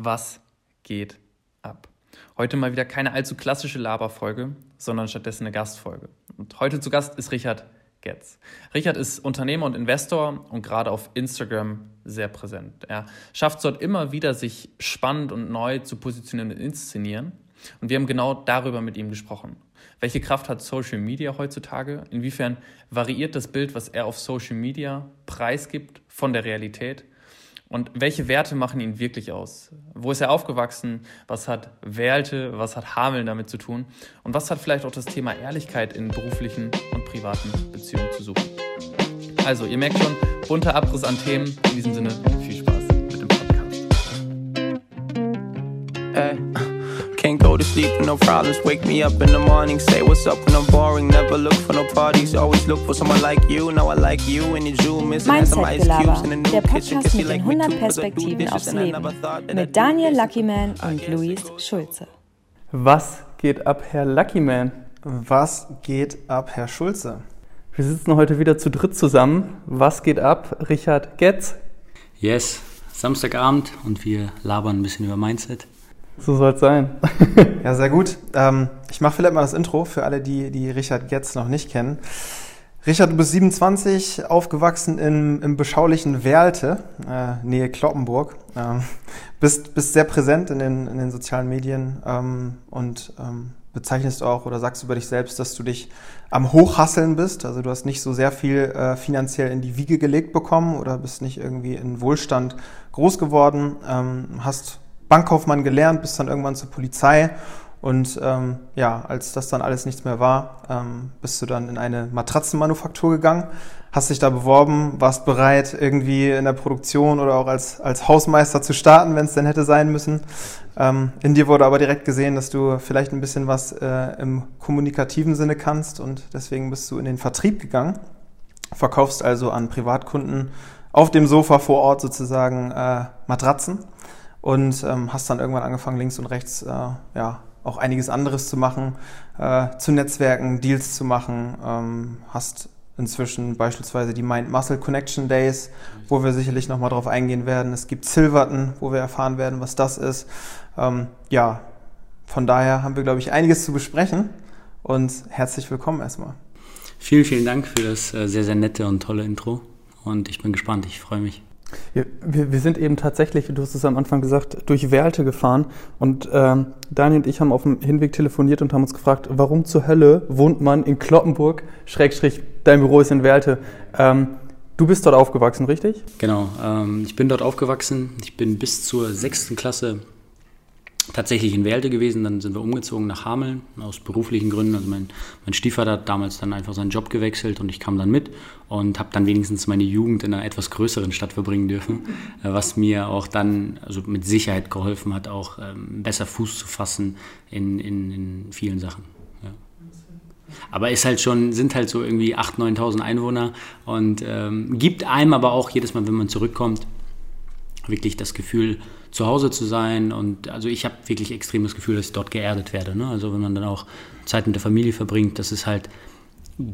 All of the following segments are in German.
Was geht ab? Heute mal wieder keine allzu klassische Laberfolge, sondern stattdessen eine Gastfolge. Und heute zu Gast ist Richard Getz. Richard ist Unternehmer und Investor und gerade auf Instagram sehr präsent. Er schafft es dort immer wieder, sich spannend und neu zu positionieren und inszenieren. Und wir haben genau darüber mit ihm gesprochen. Welche Kraft hat Social Media heutzutage? Inwiefern variiert das Bild, was er auf Social Media preisgibt, von der Realität? Und welche Werte machen ihn wirklich aus? Wo ist er aufgewachsen? Was hat Werte, was hat Hameln damit zu tun? Und was hat vielleicht auch das Thema Ehrlichkeit in beruflichen und privaten Beziehungen zu suchen? Also, ihr merkt schon, bunter Abriss an Themen. In diesem Sinne, viel to sleep with no problems. Wake me up in the morning, say what's up when I'm boring. Never look for no parties, always look for someone like you. Now I like you and you jewel missing and some ice cubes in a new der kitchen. Podcast mit den like me 100 too, 'cause I do Perspektiven aufs Leben mit Daniel. Luckyman und Luis Schulze. Was geht ab, Herr Luckyman? Was geht ab, Herr Schulze? Wir sitzen heute wieder zu dritt zusammen. Was geht ab, Richard Getz? Yes, Samstagabend und wir labern ein bisschen über Mindset. So soll es sein. Ja, sehr gut. Ähm, ich mache vielleicht mal das Intro für alle, die, die Richard Getz noch nicht kennen. Richard, du bist 27, aufgewachsen im, im beschaulichen Werlte, äh, Nähe Kloppenburg. Ähm, bist, bist sehr präsent in den, in den sozialen Medien ähm, und ähm, bezeichnest auch oder sagst über dich selbst, dass du dich am Hochhasseln bist. Also du hast nicht so sehr viel äh, finanziell in die Wiege gelegt bekommen oder bist nicht irgendwie in Wohlstand groß geworden, ähm, hast Bankkaufmann gelernt, bist dann irgendwann zur Polizei. Und ähm, ja, als das dann alles nichts mehr war, ähm, bist du dann in eine Matratzenmanufaktur gegangen, hast dich da beworben, warst bereit, irgendwie in der Produktion oder auch als, als Hausmeister zu starten, wenn es denn hätte sein müssen. Ähm, in dir wurde aber direkt gesehen, dass du vielleicht ein bisschen was äh, im kommunikativen Sinne kannst und deswegen bist du in den Vertrieb gegangen, verkaufst also an Privatkunden auf dem Sofa vor Ort sozusagen äh, Matratzen und ähm, hast dann irgendwann angefangen, links und rechts äh, ja, auch einiges anderes zu machen, äh, zu Netzwerken, Deals zu machen, ähm, hast inzwischen beispielsweise die Mind-Muscle Connection Days, wo wir sicherlich nochmal drauf eingehen werden. Es gibt Silverton, wo wir erfahren werden, was das ist. Ähm, ja, von daher haben wir, glaube ich, einiges zu besprechen und herzlich willkommen erstmal. Vielen, vielen Dank für das äh, sehr, sehr nette und tolle Intro und ich bin gespannt, ich freue mich. Wir, wir, sind eben tatsächlich, du hast es am Anfang gesagt, durch Werlte gefahren. Und ähm, Daniel und ich haben auf dem Hinweg telefoniert und haben uns gefragt, warum zur Hölle wohnt man in Kloppenburg, Schrägstrich, dein Büro ist in Werlte. Ähm, du bist dort aufgewachsen, richtig? Genau, ähm, ich bin dort aufgewachsen. Ich bin bis zur sechsten Klasse tatsächlich in Welte gewesen. Dann sind wir umgezogen nach Hameln aus beruflichen Gründen. Also mein, mein Stiefvater hat damals dann einfach seinen Job gewechselt und ich kam dann mit und habe dann wenigstens meine Jugend in einer etwas größeren Stadt verbringen dürfen, äh, was mir auch dann also mit Sicherheit geholfen hat, auch ähm, besser Fuß zu fassen in, in, in vielen Sachen. Ja. Aber ist halt schon, sind halt so irgendwie 8.000, 9.000 Einwohner und ähm, gibt einem aber auch jedes Mal, wenn man zurückkommt, wirklich das Gefühl, zu Hause zu sein. Und also ich habe wirklich extrem das Gefühl, dass ich dort geerdet werde. Ne? Also wenn man dann auch Zeit mit der Familie verbringt, das ist halt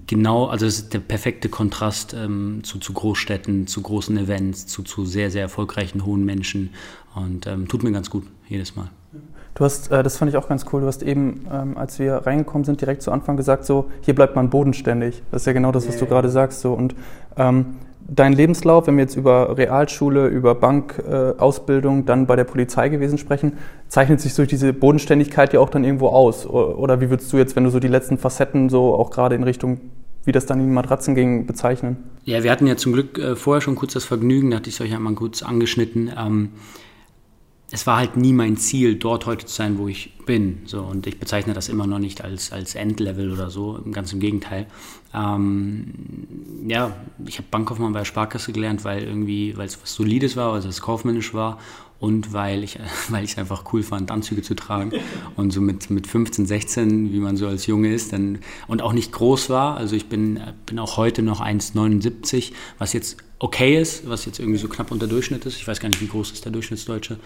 genau, also das ist der perfekte Kontrast ähm, zu, zu Großstädten, zu großen Events, zu, zu sehr, sehr erfolgreichen hohen Menschen. Und ähm, tut mir ganz gut jedes Mal. Du hast, äh, das fand ich auch ganz cool, du hast eben, ähm, als wir reingekommen sind, direkt zu Anfang gesagt, so, hier bleibt man bodenständig. Das ist ja genau das, was du gerade sagst. So. Und ähm, dein Lebenslauf, wenn wir jetzt über Realschule, über Bankausbildung, äh, dann bei der Polizei gewesen sprechen, zeichnet sich durch diese Bodenständigkeit ja auch dann irgendwo aus. Oder wie würdest du jetzt, wenn du so die letzten Facetten so auch gerade in Richtung, wie das dann in die Matratzen ging, bezeichnen? Ja, wir hatten ja zum Glück äh, vorher schon kurz das Vergnügen, da hatte ich es euch ja mal kurz angeschnitten. Ähm, es war halt nie mein Ziel, dort heute zu sein, wo ich bin. So, und ich bezeichne das immer noch nicht als, als Endlevel oder so, ganz im Gegenteil. Ähm, ja, ich habe Bankkaufmann bei der Sparkasse gelernt, weil irgendwie, weil es was Solides war, also es kaufmännisch war und weil ich weil es einfach cool fand, Anzüge zu tragen. Und so mit, mit 15, 16, wie man so als Junge ist, dann und auch nicht groß war. Also ich bin, bin auch heute noch 1,79, was jetzt okay ist, was jetzt irgendwie so knapp unter Durchschnitt ist. Ich weiß gar nicht, wie groß ist der Durchschnittsdeutsche.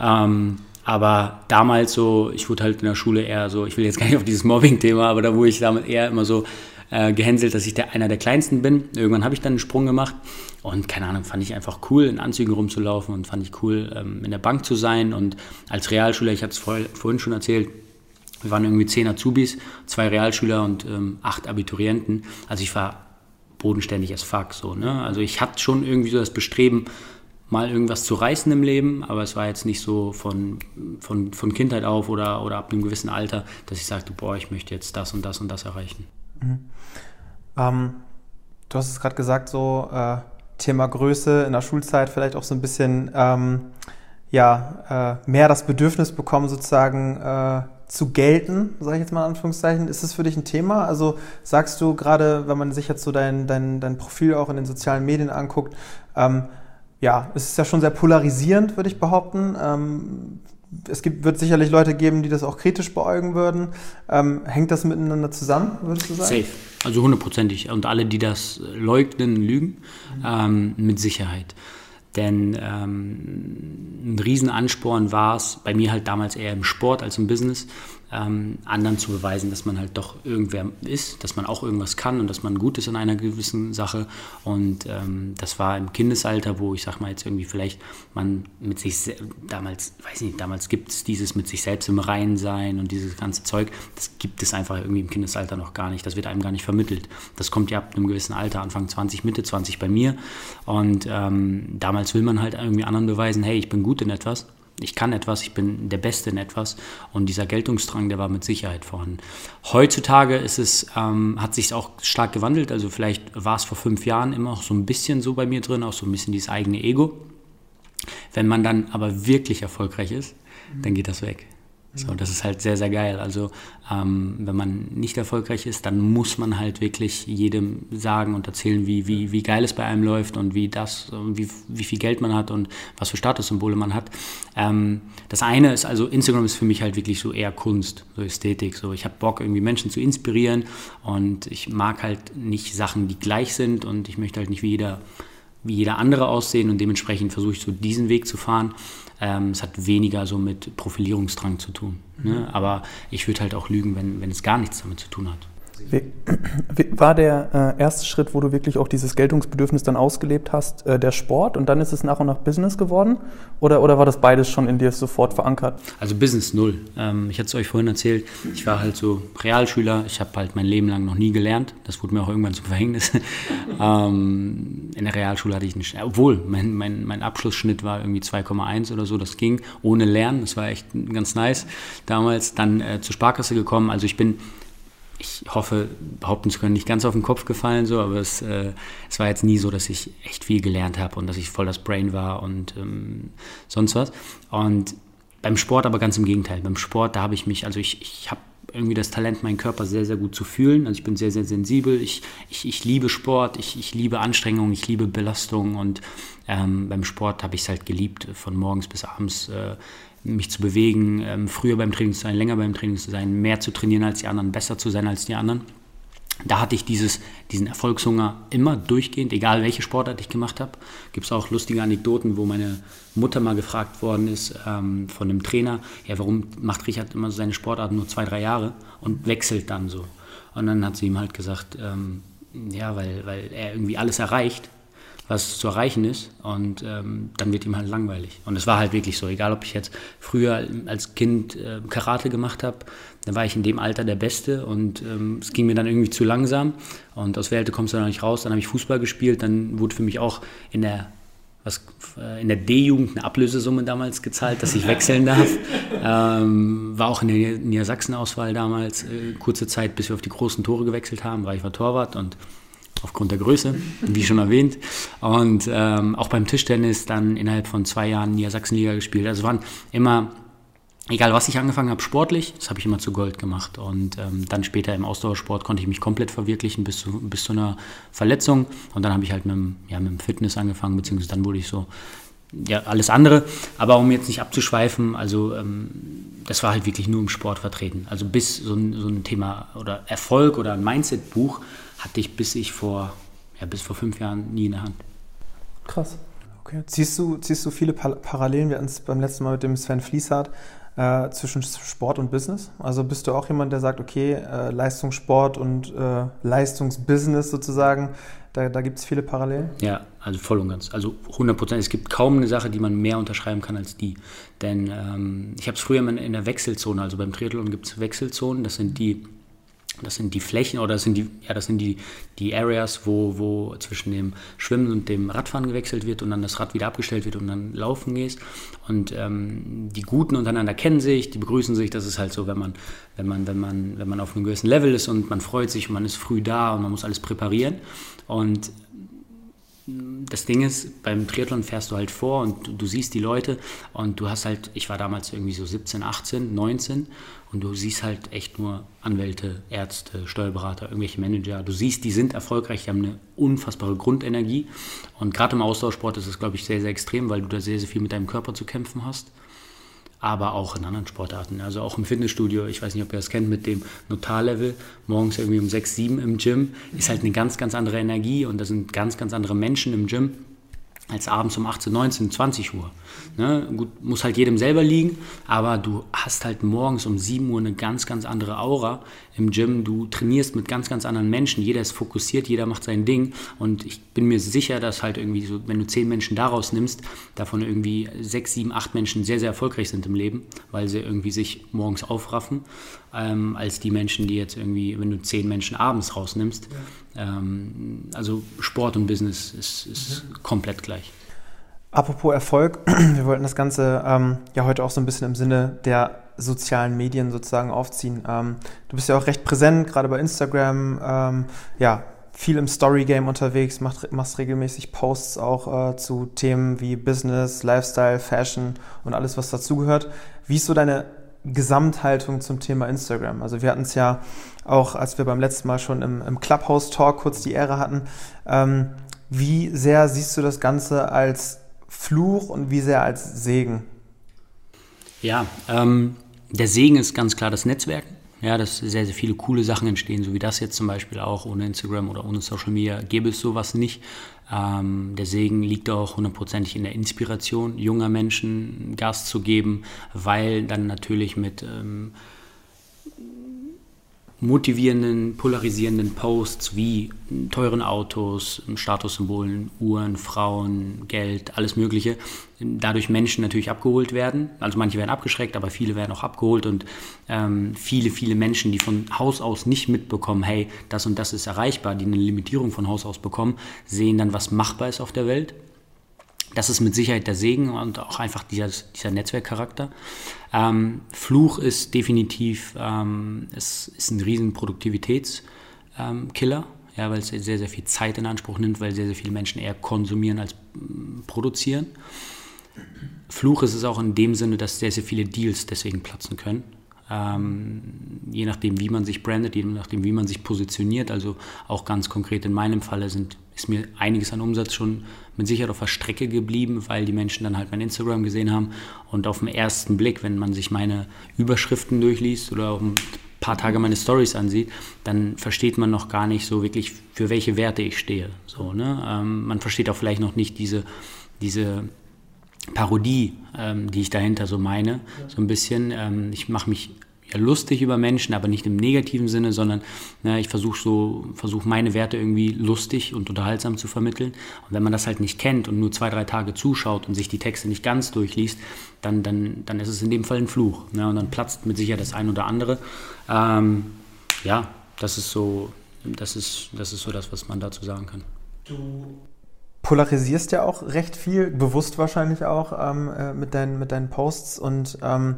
Ähm, Aber damals so, ich wurde halt in der Schule eher so, ich will jetzt gar nicht auf dieses Mobbing-Thema, aber da wurde ich damit eher immer so äh, gehänselt, dass ich der, einer der Kleinsten bin. Irgendwann habe ich dann einen Sprung gemacht und keine Ahnung, fand ich einfach cool, in Anzügen rumzulaufen und fand ich cool, ähm, in der Bank zu sein. Und als Realschüler, ich hatte es vor, vorhin schon erzählt, wir waren irgendwie zehn Azubis, zwei Realschüler und ähm, acht Abiturienten. Also ich war bodenständig as fuck so. Ne? Also ich hatte schon irgendwie so das Bestreben, mal irgendwas zu reißen im Leben, aber es war jetzt nicht so von, von, von Kindheit auf oder, oder ab einem gewissen Alter, dass ich sagte, boah, ich möchte jetzt das und das und das erreichen. Mhm. Ähm, du hast es gerade gesagt, so äh, Thema Größe in der Schulzeit vielleicht auch so ein bisschen ähm, ja, äh, mehr das Bedürfnis bekommen, sozusagen äh, zu gelten, sage ich jetzt mal in Anführungszeichen. Ist das für dich ein Thema? Also sagst du gerade, wenn man sich jetzt so dein, dein, dein Profil auch in den sozialen Medien anguckt, ähm, ja, es ist ja schon sehr polarisierend, würde ich behaupten. Ähm, es gibt, wird sicherlich Leute geben, die das auch kritisch beäugen würden. Ähm, hängt das miteinander zusammen, würdest du sagen? Safe, also hundertprozentig. Und alle, die das leugnen, lügen, mhm. ähm, mit Sicherheit. Denn ähm, ein Riesenansporn war es, bei mir halt damals eher im Sport als im Business, ähm, anderen zu beweisen, dass man halt doch irgendwer ist, dass man auch irgendwas kann und dass man gut ist in einer gewissen Sache. Und ähm, das war im Kindesalter, wo ich sag mal jetzt irgendwie vielleicht man mit sich damals, weiß nicht, damals gibt es dieses mit sich selbst im Reinen sein und dieses ganze Zeug, das gibt es einfach irgendwie im Kindesalter noch gar nicht. Das wird einem gar nicht vermittelt. Das kommt ja ab einem gewissen Alter, Anfang 20, Mitte 20 bei mir. Und ähm, damals will man halt irgendwie anderen beweisen, hey, ich bin gut in etwas ich kann etwas, ich bin der Beste in etwas und dieser Geltungsdrang, der war mit Sicherheit vorhanden. Heutzutage ist es, ähm, hat sich auch stark gewandelt, also vielleicht war es vor fünf Jahren immer noch so ein bisschen so bei mir drin, auch so ein bisschen dieses eigene Ego. Wenn man dann aber wirklich erfolgreich ist, dann geht das weg. So, das ist halt sehr, sehr geil. Also ähm, wenn man nicht erfolgreich ist, dann muss man halt wirklich jedem sagen und erzählen, wie, wie, wie geil es bei einem läuft und wie das, wie, wie viel Geld man hat und was für Statussymbole man hat. Ähm, das eine ist also, Instagram ist für mich halt wirklich so eher Kunst, so Ästhetik. So, ich habe Bock, irgendwie Menschen zu inspirieren und ich mag halt nicht Sachen, die gleich sind und ich möchte halt nicht wie jeder wie jeder andere aussehen und dementsprechend versuche ich so diesen Weg zu fahren. Ähm, es hat weniger so mit Profilierungsdrang zu tun. Ne? Mhm. Aber ich würde halt auch lügen, wenn, wenn es gar nichts damit zu tun hat. War der äh, erste Schritt, wo du wirklich auch dieses Geltungsbedürfnis dann ausgelebt hast, äh, der Sport und dann ist es nach und nach Business geworden? Oder, oder war das beides schon in dir sofort verankert? Also Business null. Ähm, ich hatte es euch vorhin erzählt, ich war halt so Realschüler, ich habe halt mein Leben lang noch nie gelernt. Das wurde mir auch irgendwann zum Verhängnis. ähm, in der Realschule hatte ich nicht, obwohl mein, mein, mein Abschlussschnitt war irgendwie 2,1 oder so, das ging ohne Lernen, das war echt ganz nice damals. Dann äh, zur Sparkasse gekommen, also ich bin ich hoffe, behaupten zu können, nicht ganz auf den Kopf gefallen, so, aber es, äh, es war jetzt nie so, dass ich echt viel gelernt habe und dass ich voll das Brain war und ähm, sonst was. Und beim Sport aber ganz im Gegenteil. Beim Sport, da habe ich mich, also ich, ich habe irgendwie das Talent, meinen Körper sehr, sehr gut zu fühlen. Also ich bin sehr, sehr sensibel. Ich, ich, ich liebe Sport, ich, ich liebe Anstrengung, ich liebe Belastung und ähm, beim Sport habe ich es halt geliebt, von morgens bis abends äh, mich zu bewegen, ähm, früher beim Training zu sein, länger beim Training zu sein, mehr zu trainieren als die anderen, besser zu sein als die anderen. Da hatte ich dieses, diesen Erfolgshunger immer durchgehend, egal welche Sportart ich gemacht habe. Gibt es auch lustige Anekdoten, wo meine Mutter mal gefragt worden ist ähm, von einem Trainer, ja, warum macht Richard immer seine Sportarten nur zwei, drei Jahre und wechselt dann so. Und dann hat sie ihm halt gesagt, ähm, ja, weil, weil er irgendwie alles erreicht was zu erreichen ist und ähm, dann wird ihm halt langweilig. Und es war halt wirklich so, egal ob ich jetzt früher als Kind äh, Karate gemacht habe, dann war ich in dem Alter der Beste und ähm, es ging mir dann irgendwie zu langsam und aus Welte kommst du dann nicht raus. Dann habe ich Fußball gespielt, dann wurde für mich auch in der was äh, in der D-Jugend eine Ablösesumme damals gezahlt, dass ich wechseln darf. Ähm, war auch in der Niedersachsen-Auswahl damals äh, kurze Zeit, bis wir auf die großen Tore gewechselt haben, weil ich war Torwart und aufgrund der Größe, wie schon erwähnt. Und ähm, auch beim Tischtennis dann innerhalb von zwei Jahren Niedersachsenliga gespielt. Also waren immer, egal was ich angefangen habe, sportlich, das habe ich immer zu Gold gemacht. Und ähm, dann später im Ausdauersport konnte ich mich komplett verwirklichen bis zu, bis zu einer Verletzung. Und dann habe ich halt mit dem, ja, mit dem Fitness angefangen, beziehungsweise dann wurde ich so ja, alles andere. Aber um jetzt nicht abzuschweifen, also ähm, das war halt wirklich nur im Sport vertreten. Also bis so ein, so ein Thema oder Erfolg oder ein Mindset-Buch hatte ich bis ich vor, ja, bis vor fünf Jahren nie in der Hand. Krass. Okay. Ziehst du, ziehst du viele Parallelen, wir hatten es beim letzten Mal mit dem Sven Fließhardt, äh, zwischen Sport und Business? Also bist du auch jemand, der sagt, okay, äh, Leistungssport und äh, Leistungsbusiness sozusagen, da, da gibt es viele Parallelen? Ja, also voll und ganz. Also 100 Prozent. Es gibt kaum eine Sache, die man mehr unterschreiben kann als die. Denn ähm, ich habe es früher in der Wechselzone, also beim Triathlon gibt es Wechselzonen, das sind die das sind die Flächen oder das sind die, ja, das sind die, die Areas, wo, wo zwischen dem Schwimmen und dem Radfahren gewechselt wird und dann das Rad wieder abgestellt wird und dann laufen gehst. Und ähm, die Guten untereinander kennen sich, die begrüßen sich. Das ist halt so, wenn man, wenn man, wenn man, wenn man auf einem gewissen Level ist und man freut sich und man ist früh da und man muss alles präparieren. Und das Ding ist, beim Triathlon fährst du halt vor und du siehst die Leute und du hast halt, ich war damals irgendwie so 17, 18, 19 und du siehst halt echt nur Anwälte, Ärzte, Steuerberater, irgendwelche Manager. Du siehst, die sind erfolgreich, die haben eine unfassbare Grundenergie und gerade im Austauschsport ist es, glaube ich, sehr, sehr extrem, weil du da sehr, sehr viel mit deinem Körper zu kämpfen hast aber auch in anderen Sportarten. Also auch im Fitnessstudio, ich weiß nicht, ob ihr das kennt, mit dem Notarlevel, morgens irgendwie um 6, 7 im Gym, ist halt eine ganz, ganz andere Energie und da sind ganz, ganz andere Menschen im Gym als abends um 18, 19, 20 Uhr. Ne? Gut, muss halt jedem selber liegen, aber du hast halt morgens um 7 Uhr eine ganz, ganz andere Aura im Gym. Du trainierst mit ganz, ganz anderen Menschen. Jeder ist fokussiert, jeder macht sein Ding. Und ich bin mir sicher, dass halt irgendwie so, wenn du 10 Menschen daraus nimmst, davon irgendwie 6, 7, 8 Menschen sehr, sehr erfolgreich sind im Leben, weil sie irgendwie sich morgens aufraffen, ähm, als die Menschen, die jetzt irgendwie, wenn du 10 Menschen abends rausnimmst. Ja. Ähm, also Sport und Business ist, ist mhm. komplett gleich. Apropos Erfolg, wir wollten das Ganze ähm, ja heute auch so ein bisschen im Sinne der sozialen Medien sozusagen aufziehen. Ähm, du bist ja auch recht präsent, gerade bei Instagram, ähm, ja, viel im Story-Game unterwegs, machst, machst regelmäßig Posts auch äh, zu Themen wie Business, Lifestyle, Fashion und alles, was dazugehört. Wie ist so deine Gesamthaltung zum Thema Instagram? Also wir hatten es ja auch, als wir beim letzten Mal schon im, im Clubhouse-Talk kurz die Ehre hatten. Ähm, wie sehr siehst du das Ganze als Fluch und wie sehr als Segen? Ja, ähm, der Segen ist ganz klar das Netzwerk. Ja, dass sehr, sehr viele coole Sachen entstehen, so wie das jetzt zum Beispiel auch. Ohne Instagram oder ohne Social Media gäbe es sowas nicht. Ähm, der Segen liegt auch hundertprozentig in der Inspiration, junger Menschen Gas zu geben, weil dann natürlich mit ähm, motivierenden, polarisierenden Posts wie teuren Autos, Statussymbolen, Uhren, Frauen, Geld, alles Mögliche, dadurch Menschen natürlich abgeholt werden. Also manche werden abgeschreckt, aber viele werden auch abgeholt und ähm, viele, viele Menschen, die von Haus aus nicht mitbekommen, hey, das und das ist erreichbar, die eine Limitierung von Haus aus bekommen, sehen dann, was machbar ist auf der Welt das ist mit Sicherheit der Segen und auch einfach dieser, dieser Netzwerkcharakter. Ähm, Fluch ist definitiv, ähm, es ist ein riesen Produktivitätskiller, ja, weil es sehr, sehr viel Zeit in Anspruch nimmt, weil sehr, sehr viele Menschen eher konsumieren als mm, produzieren. Fluch ist es auch in dem Sinne, dass sehr, sehr viele Deals deswegen platzen können. Ähm, je nachdem, wie man sich brandet, je nachdem, wie man sich positioniert. Also auch ganz konkret in meinem Falle sind, ist mir einiges an Umsatz schon mit Sicherheit auf der Strecke geblieben, weil die Menschen dann halt mein Instagram gesehen haben und auf den ersten Blick, wenn man sich meine Überschriften durchliest oder auch ein paar Tage meine Stories ansieht, dann versteht man noch gar nicht so wirklich, für welche Werte ich stehe. So, ne? Ähm, man versteht auch vielleicht noch nicht diese, diese Parodie, ähm, die ich dahinter so meine, so ein bisschen. Ähm, ich mache mich ja lustig über Menschen, aber nicht im negativen Sinne, sondern ne, ich versuche so, versuche meine Werte irgendwie lustig und unterhaltsam zu vermitteln. Und wenn man das halt nicht kennt und nur zwei, drei Tage zuschaut und sich die Texte nicht ganz durchliest, dann, dann, dann ist es in dem Fall ein Fluch. Ne? Und dann platzt mit Sicherheit das ein oder andere. Ähm, ja, das ist so, das ist, das ist so das, was man dazu sagen kann. Du polarisierst ja auch recht viel, bewusst wahrscheinlich auch ähm, äh, mit, deinen, mit deinen Posts und ähm,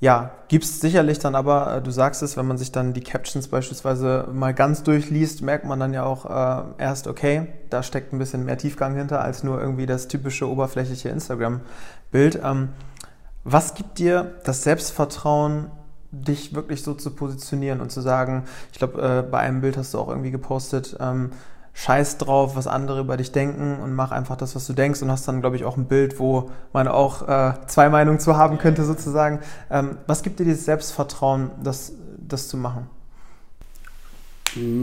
ja, gibt's sicherlich dann aber, äh, du sagst es, wenn man sich dann die Captions beispielsweise mal ganz durchliest, merkt man dann ja auch äh, erst, okay, da steckt ein bisschen mehr Tiefgang hinter als nur irgendwie das typische oberflächliche Instagram-Bild. Ähm, was gibt dir das Selbstvertrauen, dich wirklich so zu positionieren und zu sagen, ich glaube, äh, bei einem Bild hast du auch irgendwie gepostet, ähm, scheiß drauf, was andere über dich denken und mach einfach das, was du denkst und hast dann, glaube ich, auch ein Bild, wo man auch äh, zwei Meinungen zu haben könnte, sozusagen. Ähm, was gibt dir dieses Selbstvertrauen, das, das zu machen?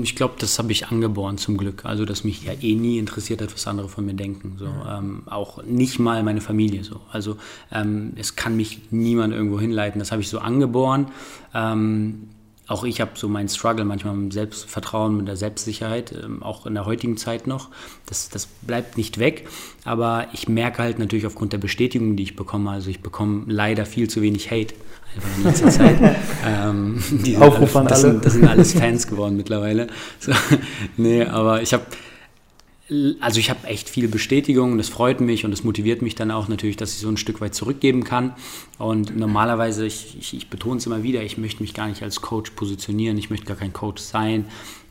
Ich glaube, das habe ich angeboren zum Glück. Also, dass mich ja eh nie interessiert hat, was andere von mir denken. So, ähm, auch nicht mal meine Familie so. Also ähm, es kann mich niemand irgendwo hinleiten. Das habe ich so angeboren. Ähm, auch ich habe so meinen Struggle manchmal mit dem Selbstvertrauen, mit der Selbstsicherheit, ähm, auch in der heutigen Zeit noch. Das, das bleibt nicht weg. Aber ich merke halt natürlich aufgrund der Bestätigung, die ich bekomme, also ich bekomme leider viel zu wenig Hate einfach in letzter Zeit. ähm, Aufruf alle, das, sind, das sind alles Fans geworden mittlerweile. So, nee, aber ich habe also ich habe echt viel Bestätigung, das freut mich und das motiviert mich dann auch natürlich, dass ich so ein Stück weit zurückgeben kann. Und normalerweise, ich, ich, ich betone es immer wieder, ich möchte mich gar nicht als Coach positionieren, ich möchte gar kein Coach sein.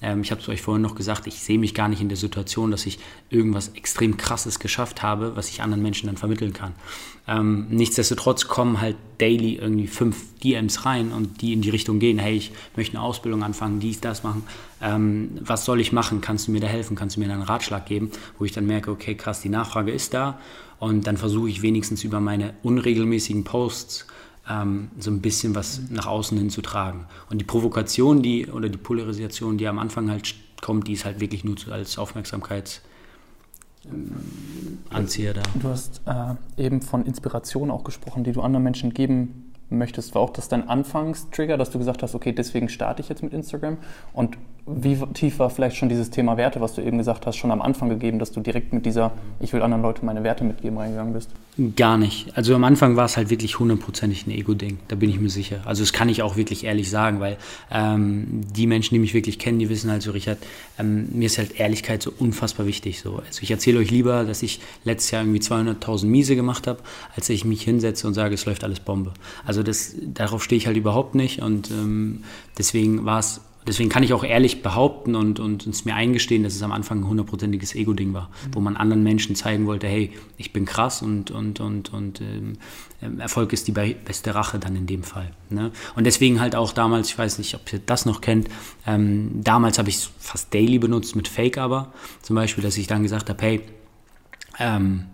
Ähm, ich habe es euch vorhin noch gesagt, ich sehe mich gar nicht in der Situation, dass ich irgendwas extrem Krasses geschafft habe, was ich anderen Menschen dann vermitteln kann. Ähm, nichtsdestotrotz kommen halt daily irgendwie fünf DMs rein und die in die Richtung gehen, hey, ich möchte eine Ausbildung anfangen, dies, das machen. Ähm, was soll ich machen? Kannst du mir da helfen? Kannst du mir da einen Ratschlag geben? Wo ich dann merke, okay, krass, die Nachfrage ist da und dann versuche ich wenigstens über meine unregelmäßigen Posts ähm, so ein bisschen was nach außen hin zu tragen. Und die Provokation, die oder die Polarisation, die am Anfang halt kommt, die ist halt wirklich nur als Aufmerksamkeits- Anzieher da. Du hast äh, eben von Inspiration auch gesprochen, die du anderen Menschen geben möchtest. War auch das dein Anfangstrigger, dass du gesagt hast, okay, deswegen starte ich jetzt mit Instagram? Und wie tief war vielleicht schon dieses Thema Werte, was du eben gesagt hast, schon am Anfang gegeben, dass du direkt mit dieser, ich will anderen Leuten meine Werte mitgeben, reingegangen bist? Gar nicht. Also am Anfang war es halt wirklich hundertprozentig ein Ego-Ding, da bin ich mir sicher. Also das kann ich auch wirklich ehrlich sagen, weil ähm, die Menschen, die mich wirklich kennen, die wissen halt so, Richard, ähm, mir ist halt Ehrlichkeit so unfassbar wichtig. So. Also ich erzähle euch lieber, dass ich letztes Jahr irgendwie 200.000 Miese gemacht habe, als dass ich mich hinsetze und sage, es läuft alles Bombe. Also das, darauf stehe ich halt überhaupt nicht und ähm, deswegen war es deswegen kann ich auch ehrlich behaupten und, und es mir eingestehen, dass es am Anfang ein hundertprozentiges Ego-Ding war, mhm. wo man anderen Menschen zeigen wollte, hey, ich bin krass und, und, und, und ähm, ähm Erfolg ist die beste Rache dann in dem Fall. Ne? Und deswegen halt auch damals, ich weiß nicht, ob ihr das noch kennt, ähm, damals habe ich es fast daily benutzt mit Fake aber, zum Beispiel, dass ich dann gesagt habe, hey, ähm,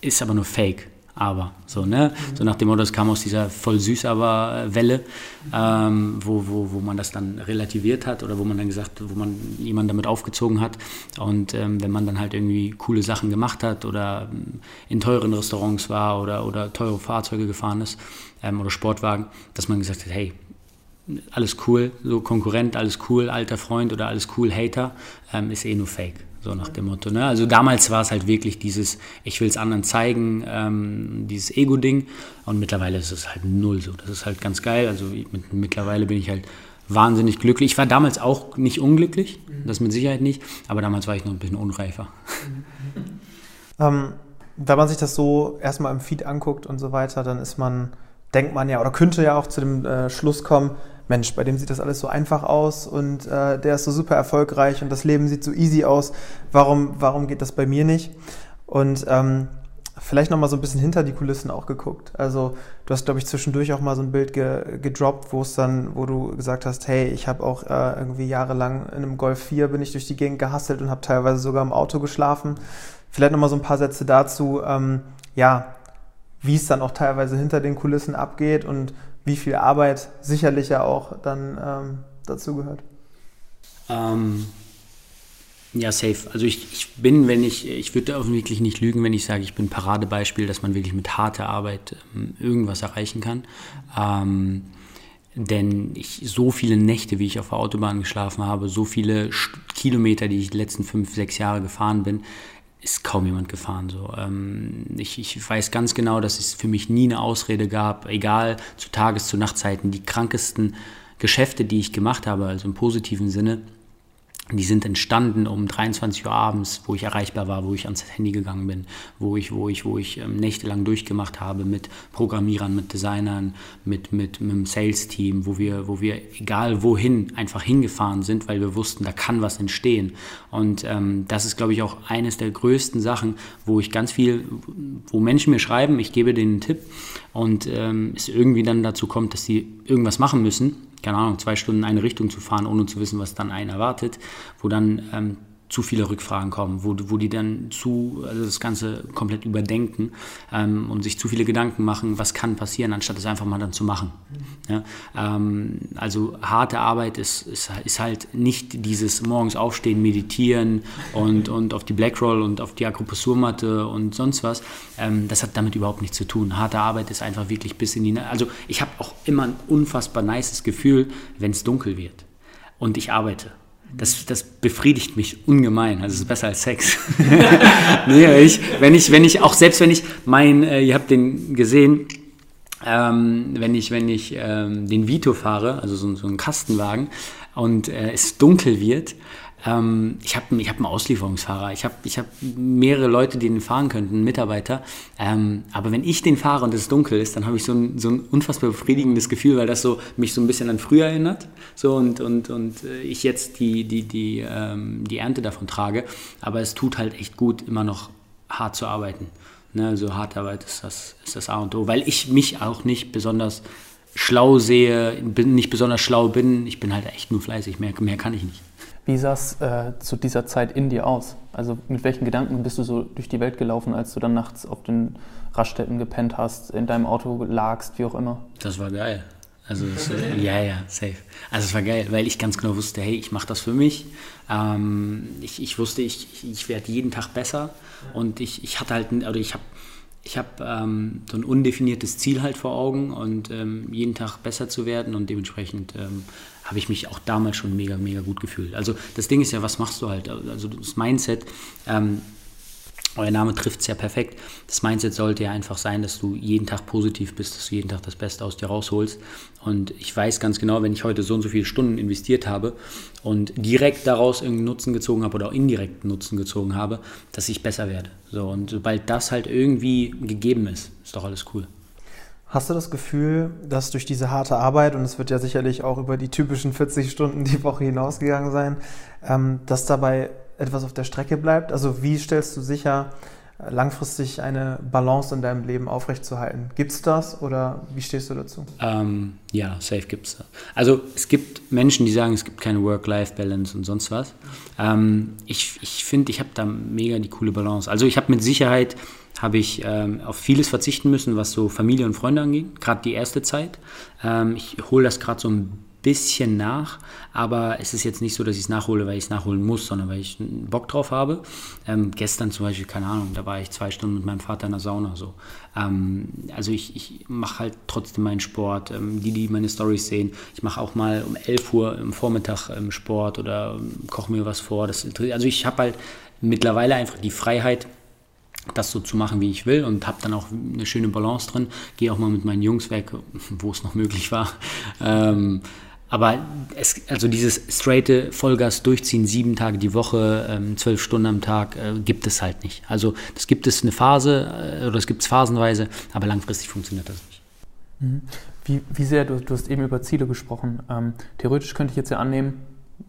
ist aber nur Fake aber. So, ne? Mhm. so nach dem Motto, das kam aus dieser voll süß aber Welle, ähm, wo, wo, wo man das dann relativiert hat oder wo man dann gesagt, wo man jemanden damit aufgezogen hat. Und ähm, wenn man dann halt irgendwie coole Sachen gemacht hat oder ähm, in teuren Restaurants war oder, oder teure Fahrzeuge gefahren ist ähm, oder Sportwagen, dass man gesagt hat, hey, alles cool, so Konkurrent, alles cool, alter Freund oder alles cool, Hater, ähm, ist eh nur Fake. So nach dem Motto. Ne? Also damals war es halt wirklich dieses, ich will es anderen zeigen, ähm, dieses Ego-Ding. Und mittlerweile ist es halt null so. Das ist halt ganz geil. Also mit, mittlerweile bin ich halt wahnsinnig glücklich. Ich war damals auch nicht unglücklich, mhm. das mit Sicherheit nicht, aber damals war ich noch ein bisschen unreifer. Ähm, wenn man sich das so erstmal im Feed anguckt und so weiter, dann ist man, denkt man ja, oder könnte ja auch zu dem äh, Schluss kommen, Mensch, bei dem sieht das alles so einfach aus und äh, der ist so super erfolgreich und das Leben sieht so easy aus. Warum, warum geht das bei mir nicht? Und ähm, vielleicht nochmal so ein bisschen hinter die Kulissen auch geguckt. Also du hast, glaube ich, zwischendurch auch mal so ein Bild ge gedroppt, wo es dann, wo du gesagt hast, hey, ich habe auch äh, irgendwie jahrelang in einem Golf 4 bin ich durch die Gegend gehasselt und habe teilweise sogar im Auto geschlafen. Vielleicht nochmal so ein paar Sätze dazu, ähm, ja, wie es dann auch teilweise hinter den Kulissen abgeht und wie viel Arbeit sicherlich ja auch dann ähm, dazu gehört. Ähm, ja, safe. Also ich, ich bin, wenn ich, ich würde auch wirklich nicht lügen, wenn ich sage, ich bin Paradebeispiel, dass man wirklich mit harter Arbeit ähm, irgendwas erreichen kann. Ähm, denn ich, so viele Nächte, wie ich auf der Autobahn geschlafen habe, so viele Kilometer, die ich die letzten fünf, sechs Jahre gefahren bin, ist kaum jemand gefahren. So. Ähm, ich, ich weiß ganz genau, dass es für mich nie eine Ausrede gab, egal zu Tages-, zu Nachtzeiten, die krankesten Geschäfte, die ich gemacht habe, also im positiven Sinne, die sind entstanden um 23 Uhr abends, wo ich erreichbar war, wo ich ans Handy gegangen bin, wo ich, wo ich, wo ich ähm, nächtelang durchgemacht habe mit Programmierern, mit Designern, mit, mit, mit dem Sales-Team, wo wir, wo wir egal wohin einfach hingefahren sind, weil wir wussten, da kann was entstehen. Und ähm, das ist, glaube ich, auch eines der größten Sachen, wo ich ganz viel, wo Menschen mir schreiben, ich gebe denen einen Tipp und ähm, es irgendwie dann dazu kommt, dass sie irgendwas machen müssen keine Ahnung, zwei Stunden in eine Richtung zu fahren, ohne zu wissen, was dann einen erwartet, wo dann ähm, zu viele Rückfragen kommen, wo, wo die dann zu, also das Ganze komplett überdenken ähm, und sich zu viele Gedanken machen, was kann passieren, anstatt es einfach mal dann zu machen. Ja? Ähm, also harte Arbeit ist, ist, ist halt nicht dieses morgens aufstehen, meditieren und, und auf die Blackroll und auf die Akupressurmatte und sonst was. Ähm, das hat damit überhaupt nichts zu tun. Harte Arbeit ist einfach wirklich bis in die, also ich habe auch immer ein unfassbar nices Gefühl, wenn es dunkel wird und ich arbeite das, das befriedigt mich ungemein. Also es ist besser als Sex. nee, ich, wenn ich, wenn ich, auch selbst wenn ich mein, äh, ihr habt den gesehen, ähm, wenn ich, wenn ich ähm, den Vito fahre, also so, so einen Kastenwagen, und äh, es dunkel wird, ähm, ich habe ich hab einen Auslieferungsfahrer, ich habe ich hab mehrere Leute, die den fahren könnten, Mitarbeiter. Ähm, aber wenn ich den fahre und es dunkel ist, dann habe ich so ein, so ein unfassbar befriedigendes Gefühl, weil das so, mich so ein bisschen an früher erinnert. So und, und, und äh, ich jetzt die, die, die, ähm, die Ernte davon trage. Aber es tut halt echt gut, immer noch hart zu arbeiten. Ne, also harte Arbeit ist das, ist das A und O, weil ich mich auch nicht besonders schlau sehe, bin, nicht besonders schlau bin. Ich bin halt echt nur fleißig, mehr, mehr kann ich nicht. Wie sah es äh, zu dieser Zeit in dir aus? Also mit welchen Gedanken bist du so durch die Welt gelaufen, als du dann nachts auf den Raststätten gepennt hast, in deinem Auto lagst, wie auch immer? Das war geil. Also das, äh, ja, ja, safe. Also es war geil, weil ich ganz genau wusste, hey, ich mache das für mich. Ähm, ich, ich wusste, ich, ich werde jeden Tag besser und ich, ich hatte halt, oder ich habe ich habe ähm, so ein undefiniertes Ziel halt vor Augen und ähm, jeden Tag besser zu werden und dementsprechend ähm, habe ich mich auch damals schon mega, mega gut gefühlt. Also das Ding ist ja, was machst du halt? Also das Mindset, ähm, euer Name trifft es ja perfekt. Das Mindset sollte ja einfach sein, dass du jeden Tag positiv bist, dass du jeden Tag das Beste aus dir rausholst. Und ich weiß ganz genau, wenn ich heute so und so viele Stunden investiert habe und direkt daraus irgendeinen Nutzen gezogen habe oder auch indirekten Nutzen gezogen habe, dass ich besser werde. So, und sobald das halt irgendwie gegeben ist, ist doch alles cool. Hast du das Gefühl, dass durch diese harte Arbeit, und es wird ja sicherlich auch über die typischen 40 Stunden die Woche hinausgegangen sein, ähm, dass dabei etwas auf der Strecke bleibt? Also wie stellst du sicher, langfristig eine Balance in deinem Leben aufrechtzuerhalten? Gibt es das oder wie stehst du dazu? Ähm, ja, safe gibt es. Also es gibt Menschen, die sagen, es gibt keine Work-Life-Balance und sonst was. Ähm, ich ich finde, ich habe da mega die coole Balance. Also ich habe mit Sicherheit habe ich ähm, auf vieles verzichten müssen, was so Familie und Freunde angeht, gerade die erste Zeit. Ähm, ich hole das gerade so ein bisschen nach, aber es ist jetzt nicht so, dass ich es nachhole, weil ich es nachholen muss, sondern weil ich Bock drauf habe. Ähm, gestern zum Beispiel, keine Ahnung, da war ich zwei Stunden mit meinem Vater in der Sauna. So. Ähm, also ich, ich mache halt trotzdem meinen Sport. Ähm, die, die meine Stories sehen, ich mache auch mal um 11 Uhr im Vormittag ähm, Sport oder ähm, koche mir was vor. Das, also ich habe halt mittlerweile einfach die Freiheit, das so zu machen, wie ich will und habe dann auch eine schöne Balance drin. Gehe auch mal mit meinen Jungs weg, wo es noch möglich war. Ähm, aber es, also dieses straighte Vollgas durchziehen, sieben Tage die Woche, ähm, zwölf Stunden am Tag, äh, gibt es halt nicht. Also das gibt es eine Phase äh, oder es gibt es phasenweise, aber langfristig funktioniert das nicht. Mhm. Wie, wie sehr, du, du hast eben über Ziele gesprochen. Ähm, theoretisch könnte ich jetzt ja annehmen,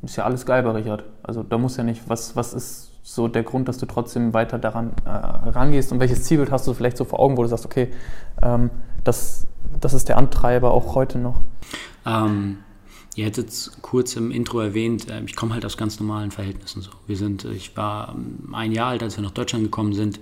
ist ja alles geil bei Richard. Also da muss ja nicht, was, was ist so der Grund, dass du trotzdem weiter daran äh, rangehst und welches Zielbild hast du vielleicht so vor Augen, wo du sagst, okay, ähm, das, das ist der Antreiber auch heute noch? Ähm, ihr hättet kurz im Intro erwähnt, äh, ich komme halt aus ganz normalen Verhältnissen so. Wir sind, ich war ähm, ein Jahr alt, als wir nach Deutschland gekommen sind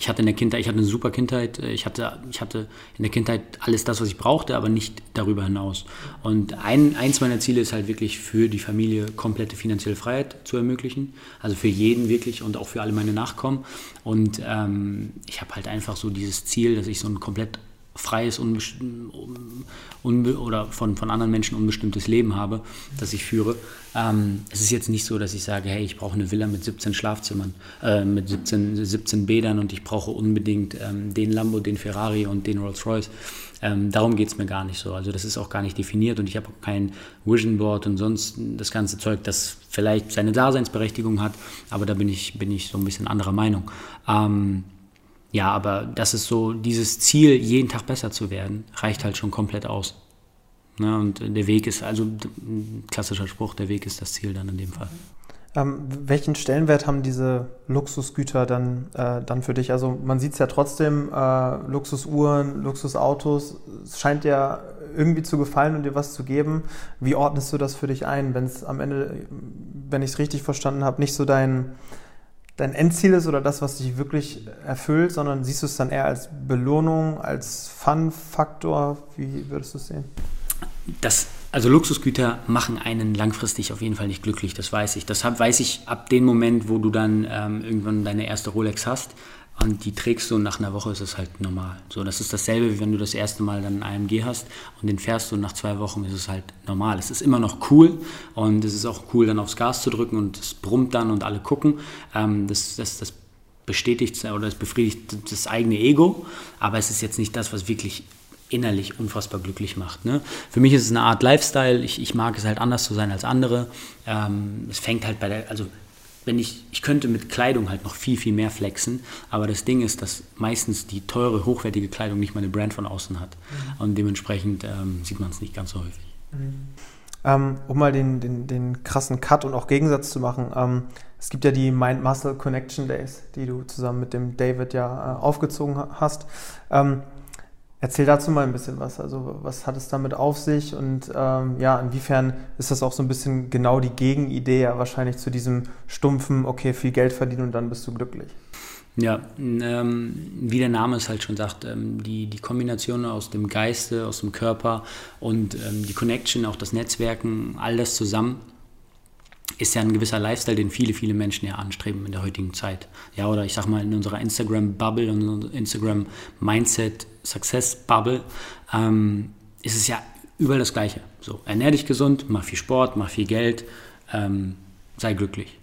ich hatte in der Kindheit, ich hatte eine super Kindheit, ich hatte, ich hatte in der Kindheit alles das, was ich brauchte, aber nicht darüber hinaus. Und ein, eins meiner Ziele ist halt wirklich für die Familie komplette finanzielle Freiheit zu ermöglichen. Also für jeden wirklich und auch für alle meine Nachkommen. Und ähm, ich habe halt einfach so dieses Ziel, dass ich so ein komplett freies oder von, von anderen Menschen unbestimmtes Leben habe, das ich führe. Ähm, es ist jetzt nicht so, dass ich sage, hey, ich brauche eine Villa mit 17 Schlafzimmern, äh, mit 17, 17 Bädern und ich brauche unbedingt ähm, den Lambo, den Ferrari und den Rolls-Royce. Ähm, darum geht es mir gar nicht so. Also das ist auch gar nicht definiert und ich habe auch kein Vision Board und sonst das ganze Zeug, das vielleicht seine Daseinsberechtigung hat, aber da bin ich, bin ich so ein bisschen anderer Meinung. Ähm, ja, aber das ist so, dieses Ziel, jeden Tag besser zu werden, reicht halt schon komplett aus. Ne? Und der Weg ist, also klassischer Spruch, der Weg ist das Ziel dann in dem Fall. Ähm, welchen Stellenwert haben diese Luxusgüter dann, äh, dann für dich? Also man sieht es ja trotzdem, äh, Luxusuhren, Luxusautos, es scheint ja irgendwie zu gefallen und dir was zu geben. Wie ordnest du das für dich ein, wenn es am Ende, wenn ich es richtig verstanden habe, nicht so dein, dein Endziel ist oder das, was dich wirklich erfüllt, sondern siehst du es dann eher als Belohnung, als Fun-Faktor? Wie würdest du es sehen? Das, also Luxusgüter machen einen langfristig auf jeden Fall nicht glücklich, das weiß ich. Das weiß ich ab dem Moment, wo du dann ähm, irgendwann deine erste Rolex hast und die trägst du und nach einer Woche ist es halt normal. So, das ist dasselbe, wie wenn du das erste Mal dann einen AMG hast und den fährst du und nach zwei Wochen ist es halt normal. Es ist immer noch cool und es ist auch cool, dann aufs Gas zu drücken und es brummt dann und alle gucken. Ähm, das, das, das bestätigt oder das befriedigt das eigene Ego, aber es ist jetzt nicht das, was wirklich innerlich unfassbar glücklich macht. Ne? Für mich ist es eine Art Lifestyle. Ich, ich mag es halt anders zu sein als andere. Ähm, es fängt halt bei der, also wenn ich, ich könnte mit Kleidung halt noch viel, viel mehr flexen, aber das Ding ist, dass meistens die teure, hochwertige Kleidung nicht mal eine Brand von außen hat. Mhm. Und dementsprechend ähm, sieht man es nicht ganz so häufig. Mhm. Ähm, um mal den, den, den krassen Cut und auch Gegensatz zu machen, ähm, es gibt ja die Mind-Muscle Connection Days, die du zusammen mit dem David ja äh, aufgezogen hast. Ähm, Erzähl dazu mal ein bisschen was. Also was hat es damit auf sich und ähm, ja, inwiefern ist das auch so ein bisschen genau die Gegenidee ja wahrscheinlich zu diesem stumpfen, okay, viel Geld verdienen und dann bist du glücklich. Ja, ähm, wie der Name es halt schon sagt, ähm, die, die Kombination aus dem Geiste, aus dem Körper und ähm, die Connection, auch das Netzwerken, all das zusammen ist ja ein gewisser Lifestyle, den viele, viele Menschen ja anstreben in der heutigen Zeit. Ja, oder ich sag mal in unserer Instagram-Bubble, in unserer Instagram-Mindset, Success-Bubble, ähm, ist es ja überall das Gleiche. So, ernähr dich gesund, mach viel Sport, mach viel Geld, ähm, sei glücklich.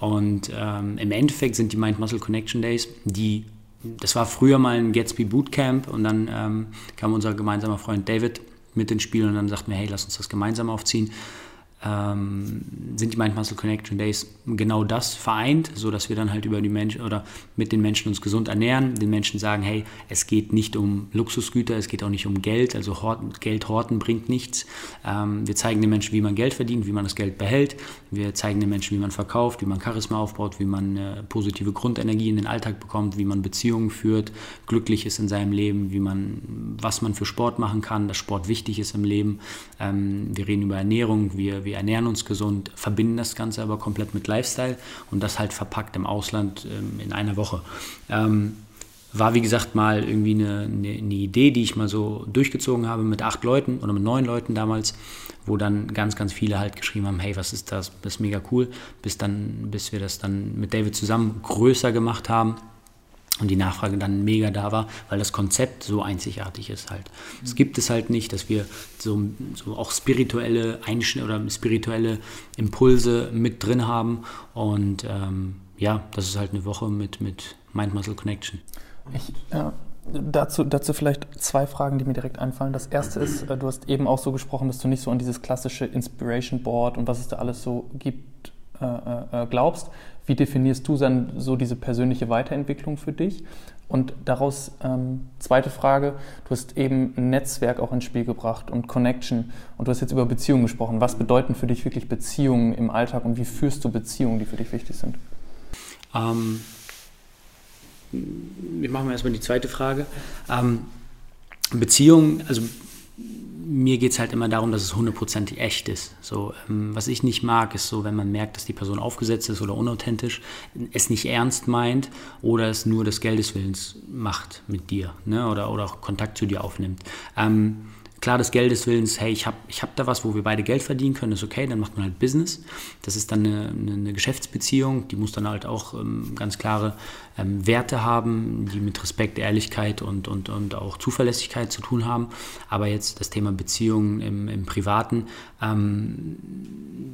Und ähm, im Endeffekt sind die Mind-Muscle Connection Days, die, das war früher mal ein Gatsby Bootcamp und dann ähm, kam unser gemeinsamer Freund David mit ins Spiel und dann sagten wir, hey, lass uns das gemeinsam aufziehen ähm, sind die Mind Muscle Connection Days genau das vereint, so dass wir dann halt über die Menschen oder mit den Menschen uns gesund ernähren, den Menschen sagen, hey, es geht nicht um Luxusgüter, es geht auch nicht um Geld, also horten, Geld horten bringt nichts. Ähm, wir zeigen den Menschen, wie man Geld verdient, wie man das Geld behält. Wir zeigen den Menschen, wie man verkauft, wie man Charisma aufbaut, wie man äh, positive Grundenergie in den Alltag bekommt, wie man Beziehungen führt, glücklich ist in seinem Leben, wie man, was man für Sport machen kann, dass Sport wichtig ist im Leben. Ähm, wir reden über Ernährung, wir, wir wir ernähren uns gesund, verbinden das Ganze aber komplett mit Lifestyle und das halt verpackt im Ausland ähm, in einer Woche. Ähm, war wie gesagt mal irgendwie eine, eine, eine, Idee, die ich mal so durchgezogen habe mit acht Leuten oder mit neun Leuten damals, wo dann ganz, ganz viele halt geschrieben haben, hey, was ist das? Das ist mega cool, bis dann, bis wir das dann mit David zusammen größer gemacht haben und die Nachfrage dann mega da war, weil das Konzept so einzigartig ist halt. Es mhm. gibt es halt nicht, dass wir so, so auch spirituelle Einschn oder spirituelle Impulse mit drin haben und ähm, ja, das ist halt eine Woche mit, mit Mind-Muscle Connection. Ich, ja, dazu, dazu vielleicht zwei Fragen, die mir direkt einfallen. Das erste ist, äh, du hast eben auch so gesprochen, dass du nicht so an dieses klassische Inspiration Board und was es da alles so gibt äh, äh, glaubst. Wie definierst du dann so diese persönliche Weiterentwicklung für dich? Und daraus ähm, zweite Frage, du hast eben Netzwerk auch ins Spiel gebracht und Connection und du hast jetzt über Beziehungen gesprochen. Was bedeuten für dich wirklich Beziehungen im Alltag und wie führst du Beziehungen, die für dich wichtig sind? Ähm, wir machen erstmal die zweite Frage. Ähm, Beziehungen, also mir geht es halt immer darum, dass es hundertprozentig echt ist. So, ähm, was ich nicht mag, ist so, wenn man merkt, dass die Person aufgesetzt ist oder unauthentisch, es nicht ernst meint oder es nur des Geldeswillens macht mit dir ne? oder, oder auch Kontakt zu dir aufnimmt. Ähm, klar des Geldes willens, hey, ich habe ich hab da was, wo wir beide Geld verdienen können, ist okay, dann macht man halt Business. Das ist dann eine, eine Geschäftsbeziehung, die muss dann halt auch ähm, ganz klare ähm, Werte haben, die mit Respekt, Ehrlichkeit und, und, und auch Zuverlässigkeit zu tun haben. Aber jetzt das Thema Beziehungen im, im Privaten, ähm,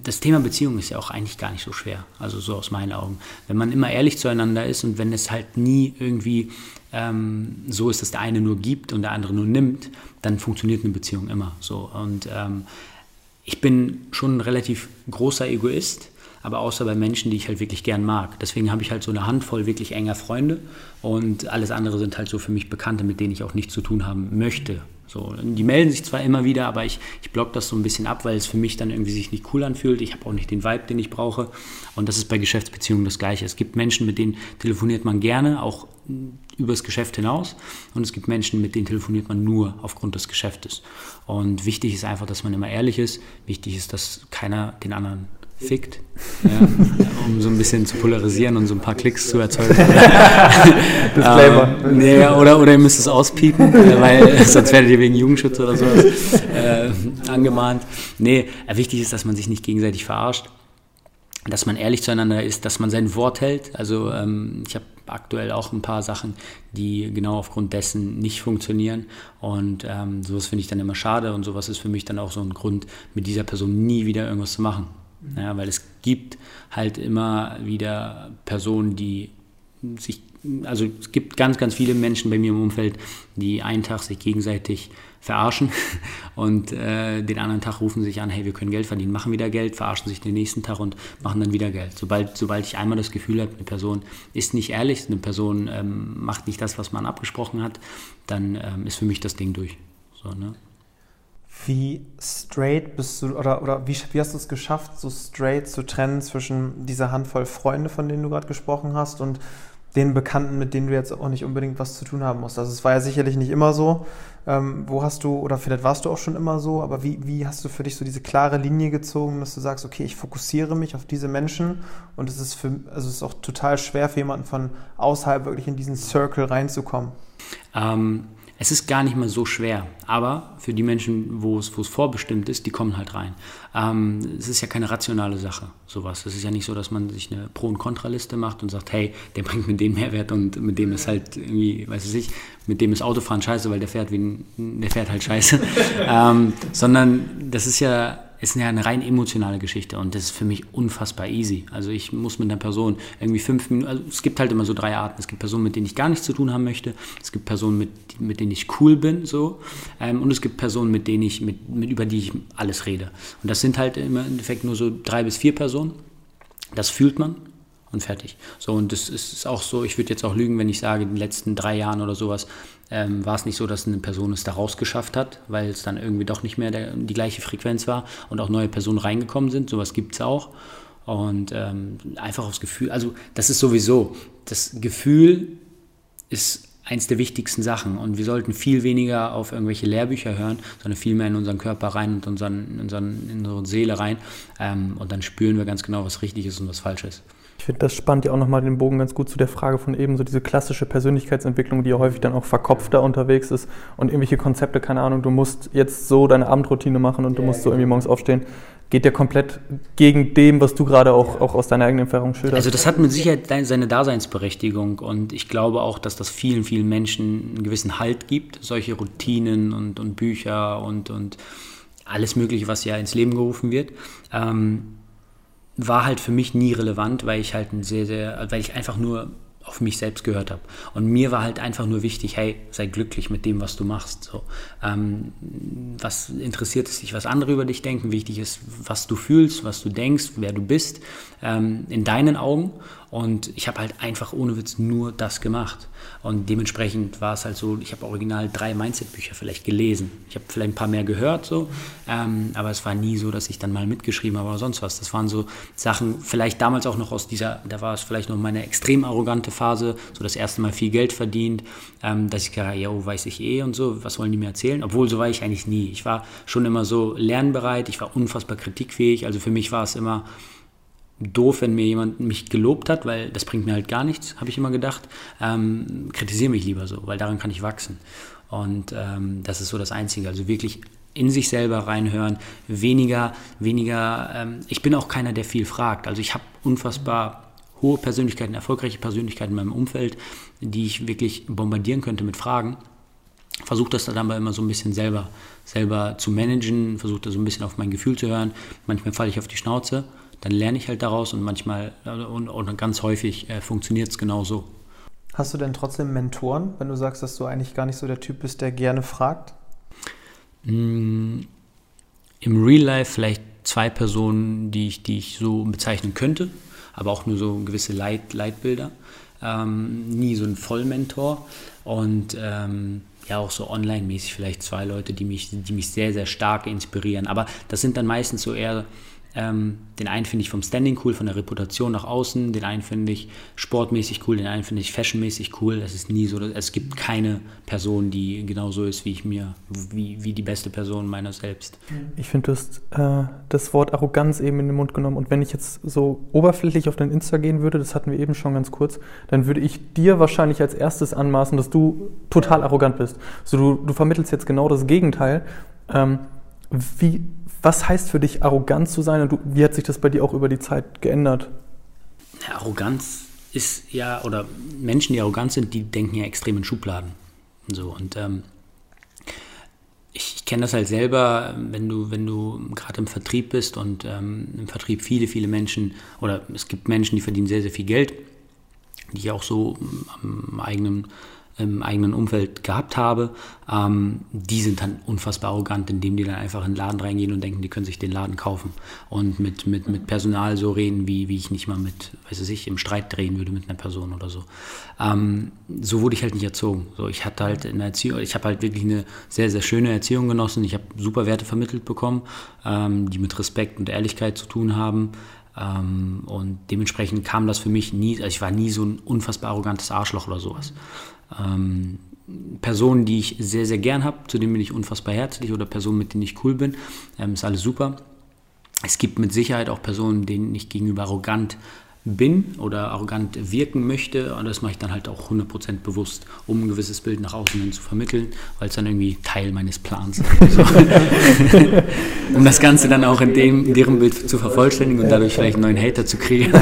das Thema Beziehung ist ja auch eigentlich gar nicht so schwer, also so aus meinen Augen. Wenn man immer ehrlich zueinander ist und wenn es halt nie irgendwie ähm, so ist, dass der eine nur gibt und der andere nur nimmt, dann funktioniert eine Beziehung immer so. Und ähm, ich bin schon ein relativ großer Egoist, aber außer bei Menschen, die ich halt wirklich gern mag. Deswegen habe ich halt so eine Handvoll wirklich enger Freunde und alles andere sind halt so für mich Bekannte, mit denen ich auch nichts zu tun haben möchte. So, die melden sich zwar immer wieder, aber ich, ich block das so ein bisschen ab, weil es für mich dann irgendwie sich nicht cool anfühlt. Ich habe auch nicht den Vibe, den ich brauche. Und das ist bei Geschäftsbeziehungen das Gleiche. Es gibt Menschen, mit denen telefoniert man gerne, auch übers Geschäft hinaus. Und es gibt Menschen, mit denen telefoniert man nur aufgrund des Geschäftes. Und wichtig ist einfach, dass man immer ehrlich ist. Wichtig ist, dass keiner den anderen fickt, ja, um so ein bisschen zu polarisieren und so ein paar Klicks zu erzeugen. Disclaimer. Ähm, nee, oder, oder ihr müsst es auspiepen, äh, weil sonst werdet ihr wegen Jugendschutz oder sowas äh, angemahnt. Nee, äh, wichtig ist, dass man sich nicht gegenseitig verarscht, dass man ehrlich zueinander ist, dass man sein Wort hält. Also ähm, ich habe aktuell auch ein paar Sachen, die genau aufgrund dessen nicht funktionieren. Und ähm, sowas finde ich dann immer schade und sowas ist für mich dann auch so ein Grund, mit dieser Person nie wieder irgendwas zu machen. Ja, weil es gibt halt immer wieder Personen, die sich, also es gibt ganz, ganz viele Menschen bei mir im Umfeld, die einen Tag sich gegenseitig verarschen und äh, den anderen Tag rufen sich an, hey, wir können Geld verdienen, machen wieder Geld, verarschen sich den nächsten Tag und machen dann wieder Geld. Sobald, sobald ich einmal das Gefühl habe, eine Person ist nicht ehrlich, eine Person ähm, macht nicht das, was man abgesprochen hat, dann ähm, ist für mich das Ding durch. So, ne? Wie straight bist du, oder, oder wie, wie hast du es geschafft, so straight zu trennen zwischen dieser Handvoll Freunde, von denen du gerade gesprochen hast, und den Bekannten, mit denen du jetzt auch nicht unbedingt was zu tun haben musst? Also es war ja sicherlich nicht immer so. Ähm, wo hast du, oder vielleicht warst du auch schon immer so, aber wie, wie hast du für dich so diese klare Linie gezogen, dass du sagst, okay, ich fokussiere mich auf diese Menschen und es ist für, also es ist auch total schwer für jemanden von außerhalb wirklich in diesen Circle reinzukommen? Ähm, es ist gar nicht mal so schwer, aber für die Menschen, wo es, wo es vorbestimmt ist, die kommen halt rein. Ähm, es ist ja keine rationale Sache, sowas. Es ist ja nicht so, dass man sich eine Pro- und Kontraliste macht und sagt, hey, der bringt mir den Mehrwert und mit dem ist halt irgendwie, weiß ich, mit dem ist Autofahren scheiße, weil der fährt wie ein, der fährt halt scheiße. ähm, sondern das ist ja ist ja eine rein emotionale Geschichte und das ist für mich unfassbar easy. Also ich muss mit einer Person irgendwie fünf Minuten, also es gibt halt immer so drei Arten. Es gibt Personen, mit denen ich gar nichts zu tun haben möchte. Es gibt Personen, mit, mit denen ich cool bin, so. Ähm, und es gibt Personen, mit denen ich, mit, mit, über die ich alles rede. Und das sind halt im Endeffekt nur so drei bis vier Personen. Das fühlt man und fertig. So, und das ist auch so, ich würde jetzt auch lügen, wenn ich sage, in den letzten drei Jahren oder sowas ähm, war es nicht so, dass eine Person es da rausgeschafft hat, weil es dann irgendwie doch nicht mehr der, die gleiche Frequenz war und auch neue Personen reingekommen sind. Sowas gibt es auch. Und ähm, einfach aufs Gefühl, also das ist sowieso, das Gefühl ist eins der wichtigsten Sachen und wir sollten viel weniger auf irgendwelche Lehrbücher hören, sondern viel mehr in unseren Körper rein und unseren, in, unseren, in unsere Seele rein ähm, und dann spüren wir ganz genau, was richtig ist und was falsch ist. Ich finde, das spannt ja auch nochmal den Bogen ganz gut zu der Frage von eben, so diese klassische Persönlichkeitsentwicklung, die ja häufig dann auch verkopfter unterwegs ist und irgendwelche Konzepte, keine Ahnung, du musst jetzt so deine Abendroutine machen und du musst so irgendwie morgens aufstehen, geht ja komplett gegen dem, was du gerade auch, auch aus deiner eigenen Erfahrung schilderst. Also das hat mit Sicherheit seine Daseinsberechtigung und ich glaube auch, dass das vielen, vielen Menschen einen gewissen Halt gibt, solche Routinen und, und Bücher und, und alles Mögliche, was ja ins Leben gerufen wird. Ähm, war halt für mich nie relevant, weil ich halt ein sehr, sehr, weil ich einfach nur auf mich selbst gehört habe. Und mir war halt einfach nur wichtig, hey, sei glücklich mit dem, was du machst. So, ähm, was interessiert es dich, was andere über dich denken? Wichtig ist, was du fühlst, was du denkst, wer du bist, ähm, in deinen Augen. Und ich habe halt einfach ohne Witz nur das gemacht. Und dementsprechend war es halt so, ich habe original drei Mindset-Bücher vielleicht gelesen. Ich habe vielleicht ein paar mehr gehört, so, ähm, aber es war nie so, dass ich dann mal mitgeschrieben habe oder sonst was. Das waren so Sachen, vielleicht damals auch noch aus dieser, da war es vielleicht noch meine extrem arrogante Phase, so das erste Mal viel Geld verdient, ähm, dass ich gesagt ja, oh, weiß ich eh und so, was wollen die mir erzählen? Obwohl, so war ich eigentlich nie. Ich war schon immer so lernbereit, ich war unfassbar kritikfähig, also für mich war es immer, doof, wenn mir jemand mich gelobt hat, weil das bringt mir halt gar nichts, habe ich immer gedacht. Ähm, kritisiere mich lieber so, weil daran kann ich wachsen. Und ähm, das ist so das Einzige. Also wirklich in sich selber reinhören, weniger, weniger, ähm, ich bin auch keiner, der viel fragt. Also ich habe unfassbar hohe Persönlichkeiten, erfolgreiche Persönlichkeiten in meinem Umfeld, die ich wirklich bombardieren könnte mit Fragen. Versuche das dann aber immer so ein bisschen selber, selber zu managen, versuche da so ein bisschen auf mein Gefühl zu hören. Manchmal falle ich auf die Schnauze dann lerne ich halt daraus und manchmal äh, und, und ganz häufig äh, funktioniert es genau so. Hast du denn trotzdem Mentoren, wenn du sagst, dass du eigentlich gar nicht so der Typ bist, der gerne fragt? Mm, Im Real Life vielleicht zwei Personen, die ich, die ich so bezeichnen könnte, aber auch nur so gewisse Leit, Leitbilder. Ähm, nie so ein Vollmentor. Und ähm, ja auch so online-mäßig vielleicht zwei Leute, die mich, die mich sehr, sehr stark inspirieren. Aber das sind dann meistens so eher ähm, den einen finde ich vom Standing cool, von der Reputation nach außen, den einen finde ich sportmäßig cool, den einen finde ich fashionmäßig cool. Es ist nie so, es gibt keine Person, die genauso ist wie ich mir, wie, wie die beste Person meiner selbst. Ich finde, du hast äh, das Wort Arroganz eben in den Mund genommen und wenn ich jetzt so oberflächlich auf dein Insta gehen würde, das hatten wir eben schon ganz kurz, dann würde ich dir wahrscheinlich als erstes anmaßen, dass du total arrogant bist. So, du, du vermittelst jetzt genau das Gegenteil. Ähm, wie, was heißt für dich arrogant zu sein und du, wie hat sich das bei dir auch über die Zeit geändert? Ja, Arroganz ist ja, oder Menschen, die arrogant sind, die denken ja extrem in Schubladen. So, und ähm, ich, ich kenne das halt selber, wenn du, wenn du gerade im Vertrieb bist und ähm, im Vertrieb viele, viele Menschen, oder es gibt Menschen, die verdienen sehr, sehr viel Geld, die ich auch so am eigenen im eigenen Umfeld gehabt habe, ähm, die sind dann unfassbar arrogant, indem die dann einfach in den Laden reingehen und denken, die können sich den Laden kaufen und mit, mit, mit Personal so reden, wie, wie ich nicht mal mit, weiß ich, im Streit drehen würde mit einer Person oder so. Ähm, so wurde ich halt nicht erzogen. So, ich hatte halt eine Erziehung, ich habe halt wirklich eine sehr, sehr schöne Erziehung genossen. Ich habe super Werte vermittelt bekommen, ähm, die mit Respekt und Ehrlichkeit zu tun haben. Ähm, und dementsprechend kam das für mich nie, also ich war nie so ein unfassbar arrogantes Arschloch oder sowas. Ähm, Personen, die ich sehr, sehr gern habe, zu denen bin ich unfassbar herzlich oder Personen, mit denen ich cool bin, ähm, ist alles super. Es gibt mit Sicherheit auch Personen, denen ich gegenüber arrogant bin oder arrogant wirken möchte. Und das mache ich dann halt auch 100% bewusst, um ein gewisses Bild nach außen hin zu vermitteln, weil es dann irgendwie Teil meines Plans ist. um das Ganze dann auch in, dem, in deren Bild zu vervollständigen und dadurch vielleicht einen neuen Hater zu kreieren.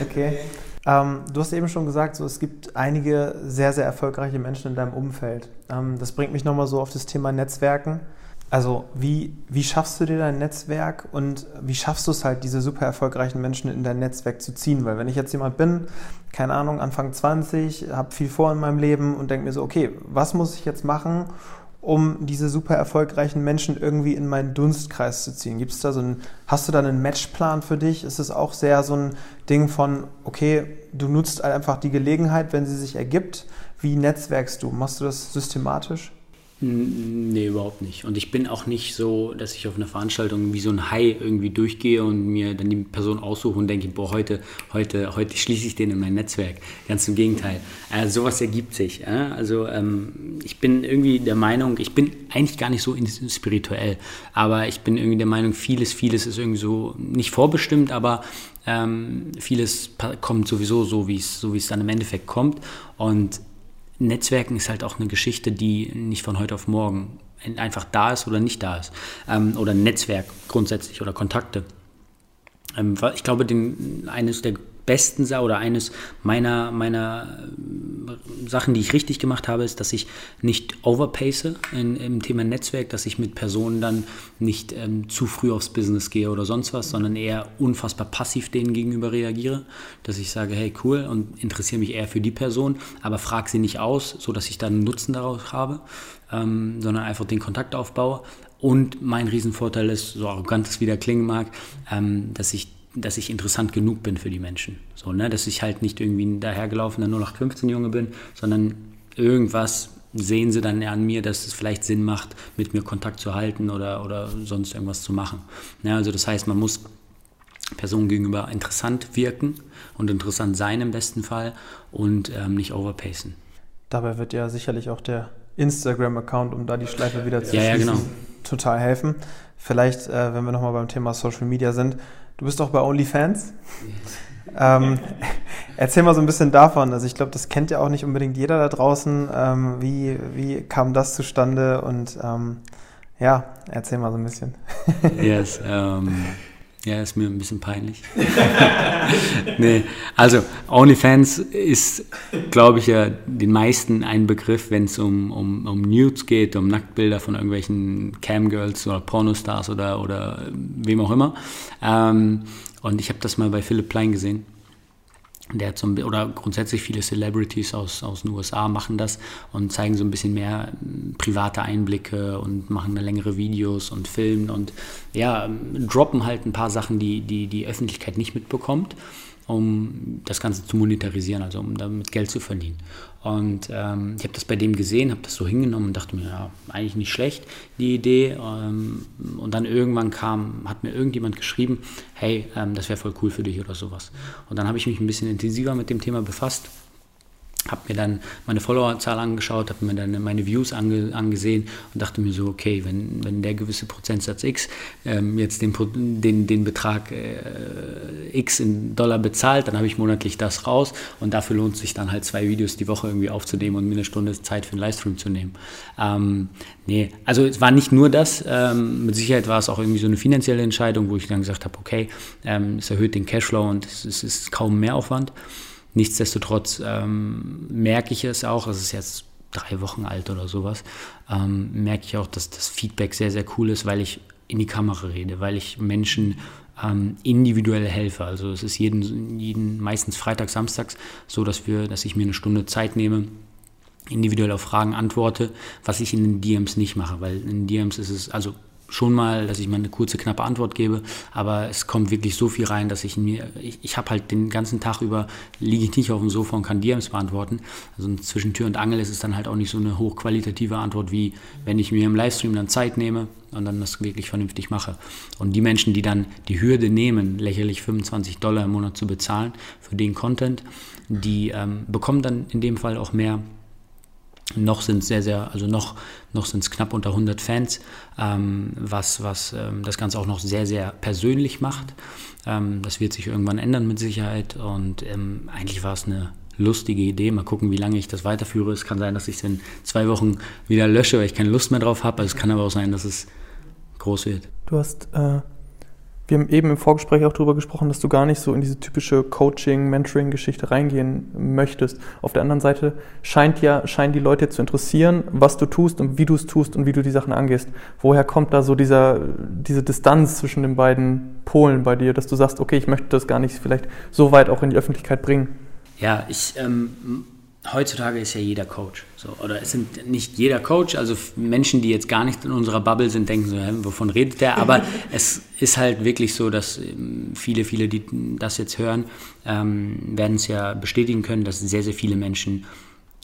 okay. Ähm, du hast eben schon gesagt, so, es gibt einige sehr, sehr erfolgreiche Menschen in deinem Umfeld. Ähm, das bringt mich nochmal so auf das Thema Netzwerken. Also wie, wie schaffst du dir dein Netzwerk und wie schaffst du es halt, diese super erfolgreichen Menschen in dein Netzwerk zu ziehen? Weil wenn ich jetzt jemand bin, keine Ahnung, Anfang 20, habe viel vor in meinem Leben und denke mir so, okay, was muss ich jetzt machen, um diese super erfolgreichen Menschen irgendwie in meinen Dunstkreis zu ziehen? Gibt's da so ein, hast du da einen Matchplan für dich? Ist es auch sehr so ein Ding von, okay, du nutzt einfach die Gelegenheit, wenn sie sich ergibt? Wie netzwerkst du? Machst du das systematisch? Nee, überhaupt nicht. Und ich bin auch nicht so, dass ich auf einer Veranstaltung wie so ein Hai irgendwie durchgehe und mir dann die Person aussuche und denke, boah, heute, heute, heute schließe ich den in mein Netzwerk. Ganz im Gegenteil. Äh, sowas ergibt sich. Äh? Also ähm, ich bin irgendwie der Meinung, ich bin eigentlich gar nicht so spirituell, aber ich bin irgendwie der Meinung, vieles, vieles ist irgendwie so nicht vorbestimmt, aber ähm, vieles kommt sowieso so, wie es so wie es dann im Endeffekt kommt. Und Netzwerken ist halt auch eine Geschichte, die nicht von heute auf morgen einfach da ist oder nicht da ist. Ähm, oder Netzwerk grundsätzlich oder Kontakte. Ähm, ich glaube, den, eines der besten oder eines meiner, meiner äh, Sachen, die ich richtig gemacht habe, ist, dass ich nicht overpace in, im Thema Netzwerk, dass ich mit Personen dann nicht ähm, zu früh aufs Business gehe oder sonst was, sondern eher unfassbar passiv denen gegenüber reagiere, dass ich sage, hey cool und interessiere mich eher für die Person, aber frage sie nicht aus, sodass ich dann einen Nutzen daraus habe, ähm, sondern einfach den Kontakt aufbaue. Und mein Riesenvorteil ist, so arrogant es wieder klingen mag, ähm, dass ich dass ich interessant genug bin für die Menschen. So, ne? Dass ich halt nicht irgendwie ein dahergelaufener 0815-Junge bin, sondern irgendwas sehen sie dann an mir, dass es vielleicht Sinn macht, mit mir Kontakt zu halten oder, oder sonst irgendwas zu machen. Ja, also das heißt, man muss Personen gegenüber interessant wirken und interessant sein im besten Fall und ähm, nicht overpacen. Dabei wird ja sicherlich auch der Instagram-Account, um da die Schleife wieder zu ja, schließen, ja, genau. total helfen. Vielleicht, äh, wenn wir nochmal beim Thema Social Media sind, Du bist auch bei OnlyFans. ähm, erzähl mal so ein bisschen davon. Also ich glaube, das kennt ja auch nicht unbedingt jeder da draußen. Ähm, wie, wie kam das zustande? Und ähm, ja, erzähl mal so ein bisschen. yes, ähm, ja, ist mir ein bisschen peinlich. nee, also OnlyFans ist, glaube ich, ja den meisten ein Begriff, wenn es um, um, um Nudes geht, um Nacktbilder von irgendwelchen Camgirls oder Pornostars oder, oder wem auch immer. Ähm, und ich habe das mal bei Philipp Plein gesehen der ein, oder grundsätzlich viele Celebrities aus, aus den USA machen das und zeigen so ein bisschen mehr hm, private Einblicke und machen längere Videos und filmen und ja, droppen halt ein paar Sachen, die die, die Öffentlichkeit nicht mitbekommt. Um das Ganze zu monetarisieren, also um damit Geld zu verdienen. Und ähm, ich habe das bei dem gesehen, habe das so hingenommen und dachte mir, ja, eigentlich nicht schlecht, die Idee. Ähm, und dann irgendwann kam, hat mir irgendjemand geschrieben, hey, ähm, das wäre voll cool für dich oder sowas. Und dann habe ich mich ein bisschen intensiver mit dem Thema befasst habe mir dann meine Followerzahl angeschaut, habe mir dann meine Views ange, angesehen und dachte mir so, okay, wenn, wenn der gewisse Prozentsatz X ähm, jetzt den, den, den Betrag äh, X in Dollar bezahlt, dann habe ich monatlich das raus und dafür lohnt sich dann halt zwei Videos die Woche irgendwie aufzunehmen und mir eine Stunde Zeit für einen Livestream zu nehmen. Ähm, nee, also es war nicht nur das, ähm, mit Sicherheit war es auch irgendwie so eine finanzielle Entscheidung, wo ich dann gesagt habe, okay, ähm, es erhöht den Cashflow und es, es ist kaum Mehraufwand. Nichtsdestotrotz ähm, merke ich es auch, es ist jetzt drei Wochen alt oder sowas, ähm, merke ich auch, dass das Feedback sehr, sehr cool ist, weil ich in die Kamera rede, weil ich Menschen ähm, individuell helfe. Also es ist jeden, jeden, meistens Freitag, Samstags so, dass wir, dass ich mir eine Stunde Zeit nehme, individuell auf Fragen antworte, was ich in den DMs nicht mache, weil in den DMs ist es, also schon mal, dass ich mal eine kurze, knappe Antwort gebe, aber es kommt wirklich so viel rein, dass ich mir, ich, ich habe halt den ganzen Tag über, liege ich nicht auf dem Sofa und kann DMs beantworten. Also zwischen Tür und Angel ist es dann halt auch nicht so eine hochqualitative Antwort, wie wenn ich mir im Livestream dann Zeit nehme und dann das wirklich vernünftig mache. Und die Menschen, die dann die Hürde nehmen, lächerlich 25 Dollar im Monat zu bezahlen für den Content, die ähm, bekommen dann in dem Fall auch mehr noch sind sehr, sehr, also noch, noch sind es knapp unter 100 Fans, ähm, was, was ähm, das Ganze auch noch sehr, sehr persönlich macht. Ähm, das wird sich irgendwann ändern mit Sicherheit und ähm, eigentlich war es eine lustige Idee. Mal gucken, wie lange ich das weiterführe. Es kann sein, dass ich es in zwei Wochen wieder lösche, weil ich keine Lust mehr drauf habe. Es kann aber auch sein, dass es groß wird. Du hast äh, wir haben eben im Vorgespräch auch darüber gesprochen, dass du gar nicht so in diese typische Coaching, Mentoring-Geschichte reingehen möchtest. Auf der anderen Seite scheint ja, scheinen die Leute zu interessieren, was du tust und wie du es tust und wie du die Sachen angehst. Woher kommt da so dieser, diese Distanz zwischen den beiden Polen bei dir, dass du sagst, okay, ich möchte das gar nicht vielleicht so weit auch in die Öffentlichkeit bringen? Ja, ich ähm, heutzutage ist ja jeder Coach. So, oder es sind nicht jeder Coach, also Menschen, die jetzt gar nicht in unserer Bubble sind, denken so, hä, wovon redet der? Aber es ist halt wirklich so, dass ähm, viele, viele, die das jetzt hören, ähm, werden es ja bestätigen können, dass sehr, sehr viele Menschen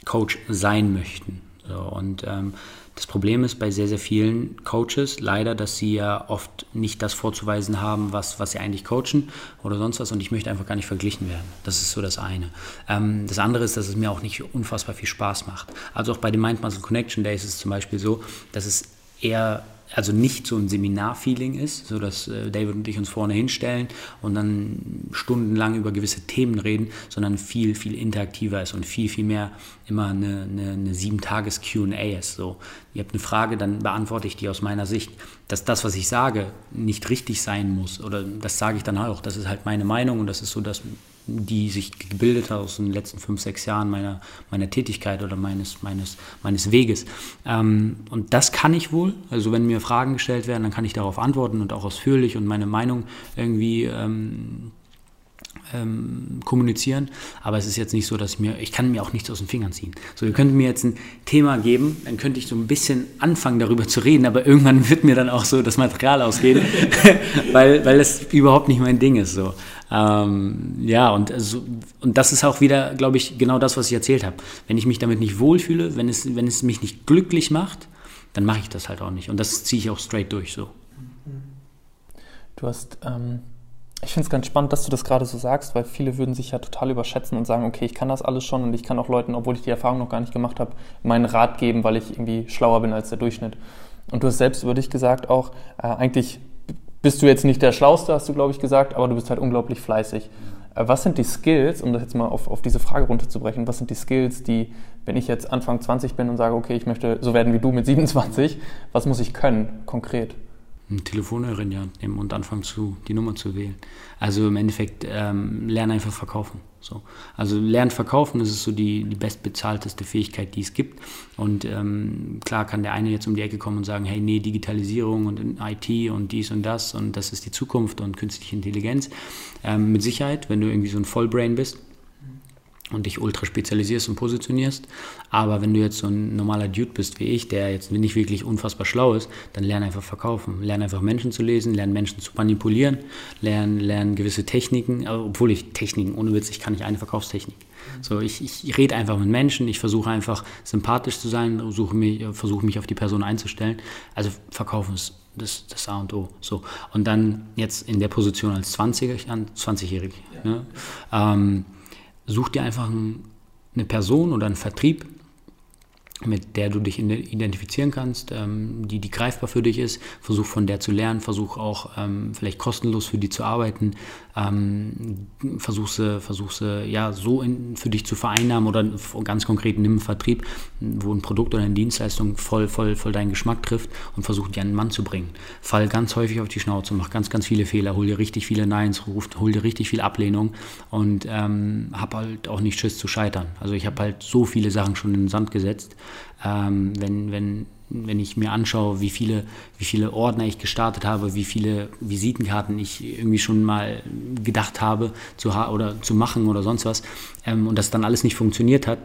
Coach sein möchten. So, und ähm, das Problem ist bei sehr, sehr vielen Coaches leider, dass sie ja oft nicht das vorzuweisen haben, was, was sie eigentlich coachen oder sonst was. Und ich möchte einfach gar nicht verglichen werden. Das ist so das eine. Ähm, das andere ist, dass es mir auch nicht unfassbar viel Spaß macht. Also auch bei den Mind Muscle Connection Days ist es zum Beispiel so, dass es eher also nicht so ein Seminarfeeling ist, so dass äh, David und ich uns vorne hinstellen und dann stundenlang über gewisse Themen reden, sondern viel, viel interaktiver ist und viel, viel mehr immer eine, eine, eine sieben Tages Q&A ist. So, ihr habt eine Frage, dann beantworte ich die aus meiner Sicht. Dass das, was ich sage, nicht richtig sein muss oder das sage ich dann auch. Das ist halt meine Meinung und das ist so das die sich gebildet hat aus den letzten fünf, sechs Jahren meiner, meiner Tätigkeit oder meines, meines, meines Weges. Ähm, und das kann ich wohl. Also wenn mir Fragen gestellt werden, dann kann ich darauf antworten und auch ausführlich und meine Meinung irgendwie ähm, ähm, kommunizieren. Aber es ist jetzt nicht so, dass ich mir, ich kann mir auch nichts aus den Fingern ziehen. So, ihr könnt mir jetzt ein Thema geben, dann könnte ich so ein bisschen anfangen, darüber zu reden, aber irgendwann wird mir dann auch so das Material ausreden, weil, weil es überhaupt nicht mein Ding ist. So. Ähm, ja, und, also, und das ist auch wieder, glaube ich, genau das, was ich erzählt habe. Wenn ich mich damit nicht wohlfühle, wenn es, wenn es mich nicht glücklich macht, dann mache ich das halt auch nicht. Und das ziehe ich auch straight durch so. Du hast, ähm, ich finde es ganz spannend, dass du das gerade so sagst, weil viele würden sich ja total überschätzen und sagen, okay, ich kann das alles schon und ich kann auch Leuten, obwohl ich die Erfahrung noch gar nicht gemacht habe, meinen Rat geben, weil ich irgendwie schlauer bin als der Durchschnitt. Und du hast selbst über dich gesagt auch, äh, eigentlich bist du jetzt nicht der Schlauste, hast du, glaube ich, gesagt, aber du bist halt unglaublich fleißig. Äh, was sind die Skills, um das jetzt mal auf, auf diese Frage runterzubrechen, was sind die Skills, die, wenn ich jetzt Anfang 20 bin und sage, okay, ich möchte so werden wie du mit 27, was muss ich können, konkret? Ein Telefonhörer in die Hand nehmen und anfangen, zu, die Nummer zu wählen. Also im Endeffekt ähm, lernen einfach verkaufen. So. Also lernen verkaufen, das ist so die, die bestbezahlteste Fähigkeit, die es gibt. Und ähm, klar kann der eine jetzt um die Ecke kommen und sagen, hey, nee, Digitalisierung und IT und dies und das und das ist die Zukunft und künstliche Intelligenz. Ähm, mit Sicherheit, wenn du irgendwie so ein Vollbrain bist und dich ultra spezialisierst und positionierst. Aber wenn du jetzt so ein normaler Dude bist wie ich, der jetzt nicht wirklich unfassbar schlau ist, dann lerne einfach verkaufen. Lerne einfach Menschen zu lesen, lerne Menschen zu manipulieren, lerne, lerne gewisse Techniken, obwohl ich Techniken, ohne Witz, ich kann nicht eine Verkaufstechnik. So, ich, ich rede einfach mit Menschen, ich versuche einfach sympathisch zu sein, versuche mich, versuche mich auf die Person einzustellen. Also verkaufen ist das, das A und O. So. Und dann jetzt in der Position als 20-Jährig, 20 ja. ne? ähm, such dir einfach eine Person oder einen Vertrieb, mit der du dich identifizieren kannst, ähm, die, die greifbar für dich ist. Versuch von der zu lernen, versuch auch ähm, vielleicht kostenlos für die zu arbeiten. Ähm, versuch sie, versuch sie ja, so in, für dich zu vereinnahmen oder ganz konkret nimm einen Vertrieb, wo ein Produkt oder eine Dienstleistung voll, voll, voll deinen Geschmack trifft und versuch die an den Mann zu bringen. Fall ganz häufig auf die Schnauze, mach ganz, ganz viele Fehler, hol dir richtig viele Neins, ruf, hol dir richtig viel Ablehnung und ähm, hab halt auch nicht Schiss zu scheitern. Also ich habe halt so viele Sachen schon in den Sand gesetzt ähm, wenn, wenn, wenn ich mir anschaue, wie viele, wie viele Ordner ich gestartet habe, wie viele Visitenkarten ich irgendwie schon mal gedacht habe zu, oder zu machen oder sonst was ähm, und das dann alles nicht funktioniert hat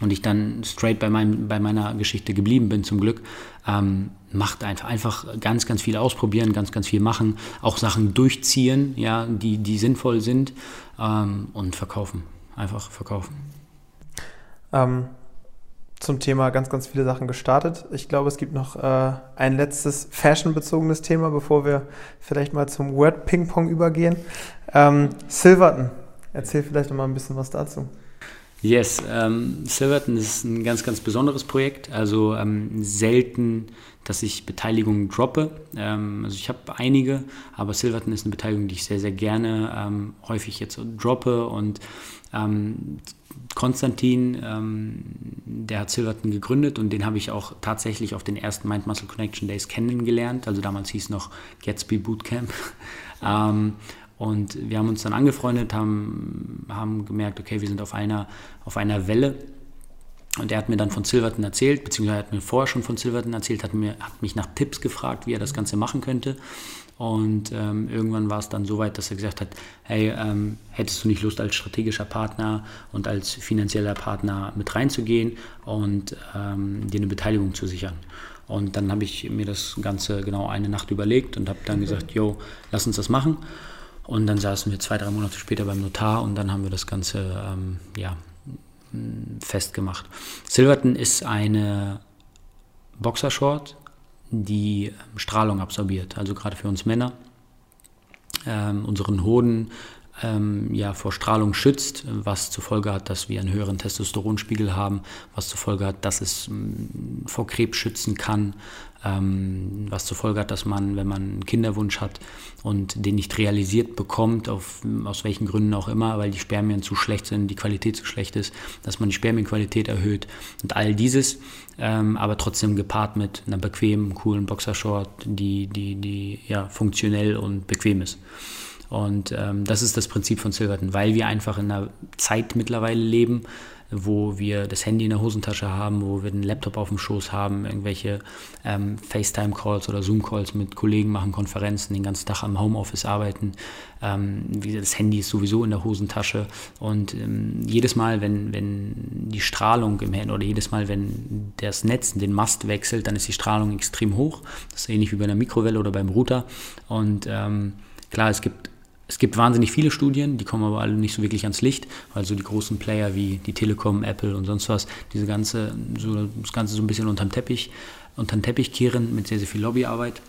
und ich dann straight bei, meinem, bei meiner Geschichte geblieben bin zum Glück, ähm, macht einfach, einfach ganz, ganz viel ausprobieren, ganz, ganz viel machen, auch Sachen durchziehen, ja, die, die sinnvoll sind ähm, und verkaufen, einfach verkaufen. Ähm, zum Thema ganz, ganz viele Sachen gestartet. Ich glaube, es gibt noch äh, ein letztes Fashion-bezogenes Thema, bevor wir vielleicht mal zum Word-Ping-Pong übergehen. Ähm, Silverton, erzähl vielleicht noch mal ein bisschen was dazu. Yes, ähm, Silverton ist ein ganz, ganz besonderes Projekt. Also ähm, selten, dass ich Beteiligungen droppe. Ähm, also ich habe einige, aber Silverton ist eine Beteiligung, die ich sehr, sehr gerne ähm, häufig jetzt droppe und ähm, Konstantin, ähm, der hat Silverton gegründet und den habe ich auch tatsächlich auf den ersten Mind Muscle Connection Days kennengelernt. Also damals hieß noch Gatsby Bootcamp. und wir haben uns dann angefreundet, haben, haben gemerkt, okay, wir sind auf einer, auf einer Welle. Und er hat mir dann von Silverton erzählt, beziehungsweise hat mir vorher schon von Silverton erzählt, hat, mir, hat mich nach Tipps gefragt, wie er das Ganze machen könnte. Und ähm, irgendwann war es dann so weit, dass er gesagt hat, hey, ähm, hättest du nicht Lust als strategischer Partner und als finanzieller Partner mit reinzugehen und ähm, dir eine Beteiligung zu sichern. Und dann habe ich mir das Ganze genau eine Nacht überlegt und habe dann gesagt, yo, lass uns das machen. Und dann saßen wir zwei, drei Monate später beim Notar und dann haben wir das Ganze ähm, ja, festgemacht. Silverton ist eine Boxershort, die ähm, Strahlung absorbiert, also gerade für uns Männer. Ähm, unseren Hoden ähm, ja, vor Strahlung schützt, was zur Folge hat, dass wir einen höheren Testosteronspiegel haben, was zur Folge hat, dass es ähm, vor Krebs schützen kann, was zur Folge hat, dass man, wenn man einen Kinderwunsch hat und den nicht realisiert bekommt, auf, aus welchen Gründen auch immer, weil die Spermien zu schlecht sind, die Qualität zu schlecht ist, dass man die Spermienqualität erhöht und all dieses, ähm, aber trotzdem gepaart mit einer bequemen, coolen Boxershort, die, die, die ja, funktionell und bequem ist. Und ähm, das ist das Prinzip von Silverton, weil wir einfach in einer Zeit mittlerweile leben, wo wir das Handy in der Hosentasche haben, wo wir den Laptop auf dem Schoß haben, irgendwelche ähm, FaceTime-Calls oder Zoom-Calls mit Kollegen machen, Konferenzen, den ganzen Tag am Homeoffice arbeiten. Ähm, das Handy ist sowieso in der Hosentasche und ähm, jedes Mal, wenn, wenn die Strahlung im Handy oder jedes Mal, wenn das Netz den Mast wechselt, dann ist die Strahlung extrem hoch. Das ist ähnlich wie bei einer Mikrowelle oder beim Router. Und ähm, klar, es gibt es gibt wahnsinnig viele Studien, die kommen aber alle nicht so wirklich ans Licht, weil so die großen Player wie die Telekom, Apple und sonst was, diese ganze, so, das Ganze so ein bisschen unterm Teppich, unterm Teppich kehren mit sehr, sehr viel Lobbyarbeit.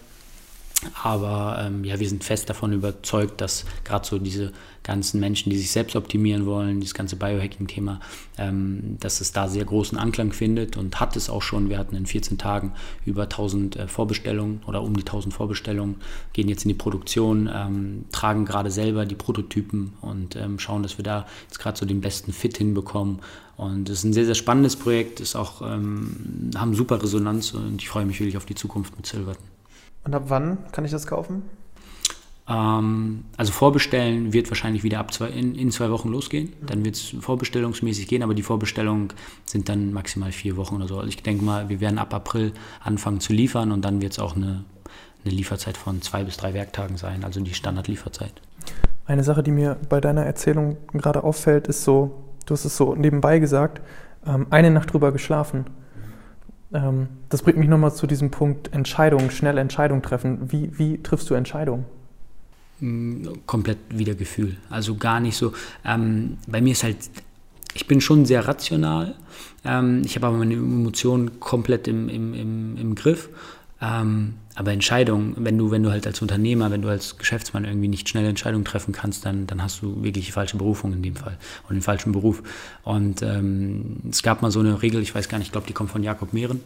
Aber ähm, ja, wir sind fest davon überzeugt, dass gerade so diese ganzen Menschen, die sich selbst optimieren wollen, dieses ganze Biohacking-Thema, ähm, dass es da sehr großen Anklang findet und hat es auch schon. Wir hatten in 14 Tagen über 1000 äh, Vorbestellungen oder um die 1000 Vorbestellungen, gehen jetzt in die Produktion, ähm, tragen gerade selber die Prototypen und ähm, schauen, dass wir da jetzt gerade so den besten Fit hinbekommen. Und es ist ein sehr, sehr spannendes Projekt, ist auch, ähm, haben super Resonanz und ich freue mich wirklich auf die Zukunft mit Silverton. Und ab wann kann ich das kaufen? Ähm, also vorbestellen wird wahrscheinlich wieder ab zwei, in, in zwei Wochen losgehen. Mhm. Dann wird es vorbestellungsmäßig gehen, aber die Vorbestellungen sind dann maximal vier Wochen oder so. Also ich denke mal, wir werden ab April anfangen zu liefern und dann wird es auch eine, eine Lieferzeit von zwei bis drei Werktagen sein, also die Standardlieferzeit. Eine Sache, die mir bei deiner Erzählung gerade auffällt, ist so du hast es so nebenbei gesagt, ähm, eine Nacht drüber geschlafen. Ähm, das bringt mich nochmal zu diesem Punkt Entscheidungen, schnelle Entscheidungen treffen. Wie, wie triffst du Entscheidungen? Mm, komplett wieder Gefühl. Also gar nicht so. Ähm, bei mir ist halt, ich bin schon sehr rational. Ähm, ich habe aber meine Emotionen komplett im, im, im, im Griff. Ähm, aber Entscheidungen, wenn du, wenn du halt als Unternehmer, wenn du als Geschäftsmann irgendwie nicht schnelle Entscheidungen treffen kannst, dann, dann hast du wirklich die falsche Berufung in dem Fall und den falschen Beruf. Und ähm, es gab mal so eine Regel, ich weiß gar nicht, ich glaube, die kommt von Jakob Mehren,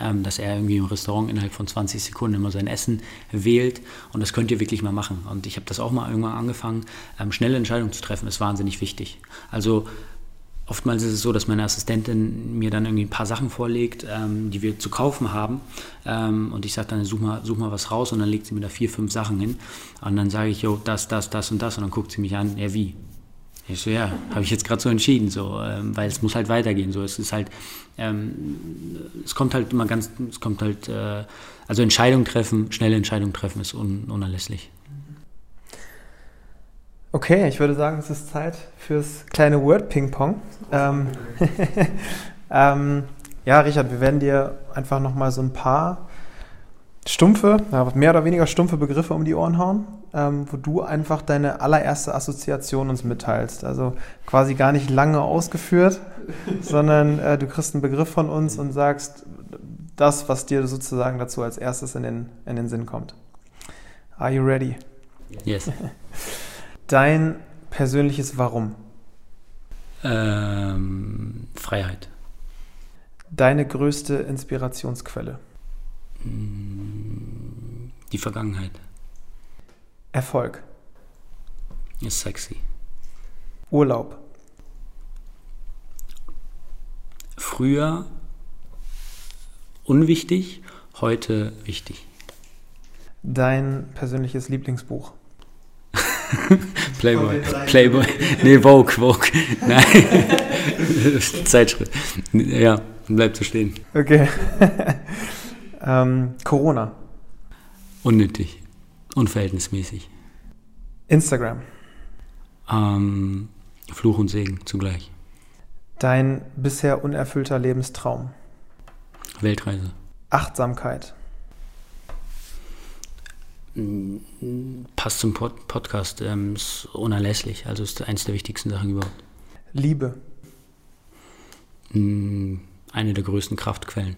ähm, dass er irgendwie im Restaurant innerhalb von 20 Sekunden immer sein Essen wählt. Und das könnt ihr wirklich mal machen. Und ich habe das auch mal irgendwann angefangen, ähm, schnelle Entscheidungen zu treffen, ist wahnsinnig wichtig. Also Oftmals ist es so, dass meine Assistentin mir dann irgendwie ein paar Sachen vorlegt, ähm, die wir zu kaufen haben. Ähm, und ich sage dann, such mal, such mal was raus und dann legt sie mir da vier, fünf Sachen hin. Und dann sage ich, jo, das, das, das und das. Und dann guckt sie mich an, ja, wie? Ich so, ja, habe ich jetzt gerade so entschieden, so, ähm, weil es muss halt weitergehen. So, es ist halt, ähm, es kommt halt immer ganz, es kommt halt, äh, also Entscheidung treffen, schnelle Entscheidung treffen ist un, unerlässlich. Okay, ich würde sagen, es ist Zeit fürs kleine Word-Ping-Pong. Ähm, ähm, ja, Richard, wir werden dir einfach nochmal so ein paar stumpfe, mehr oder weniger stumpfe Begriffe um die Ohren hauen, ähm, wo du einfach deine allererste Assoziation uns mitteilst. Also quasi gar nicht lange ausgeführt, sondern äh, du kriegst einen Begriff von uns und sagst das, was dir sozusagen dazu als erstes in den, in den Sinn kommt. Are you ready? Yes. dein persönliches Warum? Ähm, Freiheit. Deine größte Inspirationsquelle? Die Vergangenheit. Erfolg. Ist sexy. Urlaub. Früher unwichtig, heute wichtig. Dein persönliches Lieblingsbuch? Playboy. Playboy. Nee, Vogue, Vogue. Nein. Zeitschrift. Ja, bleibt so stehen. Okay. ähm, Corona. Unnötig. Unverhältnismäßig. Instagram. Ähm, Fluch und Segen zugleich. Dein bisher unerfüllter Lebenstraum. Weltreise. Achtsamkeit. Passt zum Pod Podcast, ähm, ist unerlässlich. Also ist eines der wichtigsten Sachen überhaupt. Liebe. Eine der größten Kraftquellen.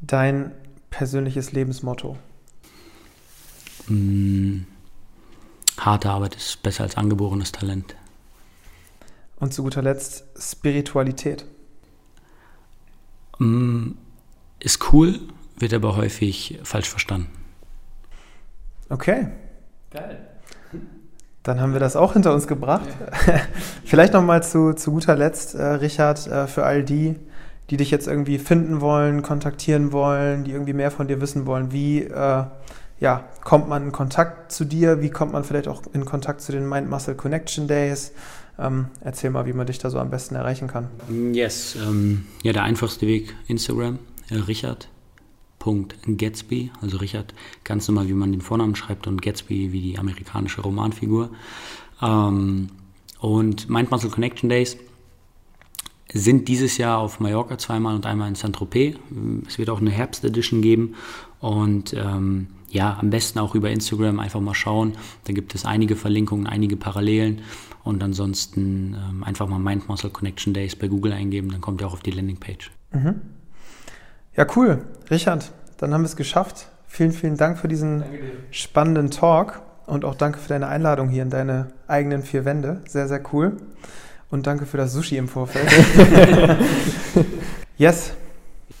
Dein persönliches Lebensmotto. harte Arbeit ist besser als angeborenes Talent. Und zu guter Letzt Spiritualität. ist cool, wird aber häufig falsch verstanden. Okay. Geil. Dann haben wir das auch hinter uns gebracht. Ja. Vielleicht nochmal zu, zu guter Letzt, äh, Richard, äh, für all die, die dich jetzt irgendwie finden wollen, kontaktieren wollen, die irgendwie mehr von dir wissen wollen. Wie äh, ja, kommt man in Kontakt zu dir? Wie kommt man vielleicht auch in Kontakt zu den Mind Muscle Connection Days? Ähm, erzähl mal, wie man dich da so am besten erreichen kann. Yes, ähm, ja, der einfachste Weg, Instagram, äh, Richard Gatsby, also Richard ganz normal, wie man den Vornamen schreibt und Gatsby wie die amerikanische Romanfigur. Ähm, und Mind Muscle Connection Days sind dieses Jahr auf Mallorca zweimal und einmal in Saint-Tropez. Es wird auch eine Herbst-Edition geben und ähm, ja, am besten auch über Instagram einfach mal schauen. Da gibt es einige Verlinkungen, einige Parallelen und ansonsten ähm, einfach mal Mind Muscle Connection Days bei Google eingeben, dann kommt ihr auch auf die Landingpage. Mhm. Ja, cool. Richard, dann haben wir es geschafft. Vielen, vielen Dank für diesen spannenden Talk und auch danke für deine Einladung hier in deine eigenen vier Wände. Sehr, sehr cool. Und danke für das Sushi im Vorfeld. yes.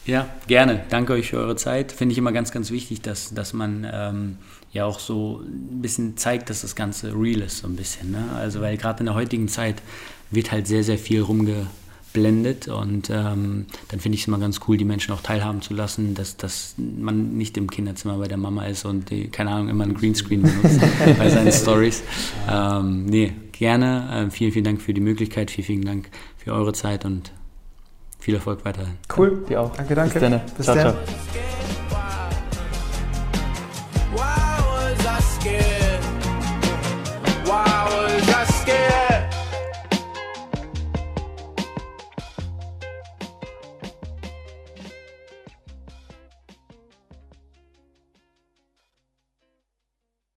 Ja, gerne. Danke euch für eure Zeit. Finde ich immer ganz, ganz wichtig, dass, dass man ähm, ja auch so ein bisschen zeigt, dass das Ganze real ist, so ein bisschen. Ne? Also, weil gerade in der heutigen Zeit wird halt sehr, sehr viel rumge blendet und ähm, dann finde ich es immer ganz cool, die Menschen auch teilhaben zu lassen, dass, dass man nicht im Kinderzimmer bei der Mama ist und die, keine Ahnung, immer einen Greenscreen benutzt bei seinen Stories. Ähm, nee, gerne. Äh, vielen, vielen Dank für die Möglichkeit, vielen, vielen Dank für eure Zeit und viel Erfolg weiterhin. Cool, dir auch. Danke, danke. Bis dann. Bis ciao, dann. ciao.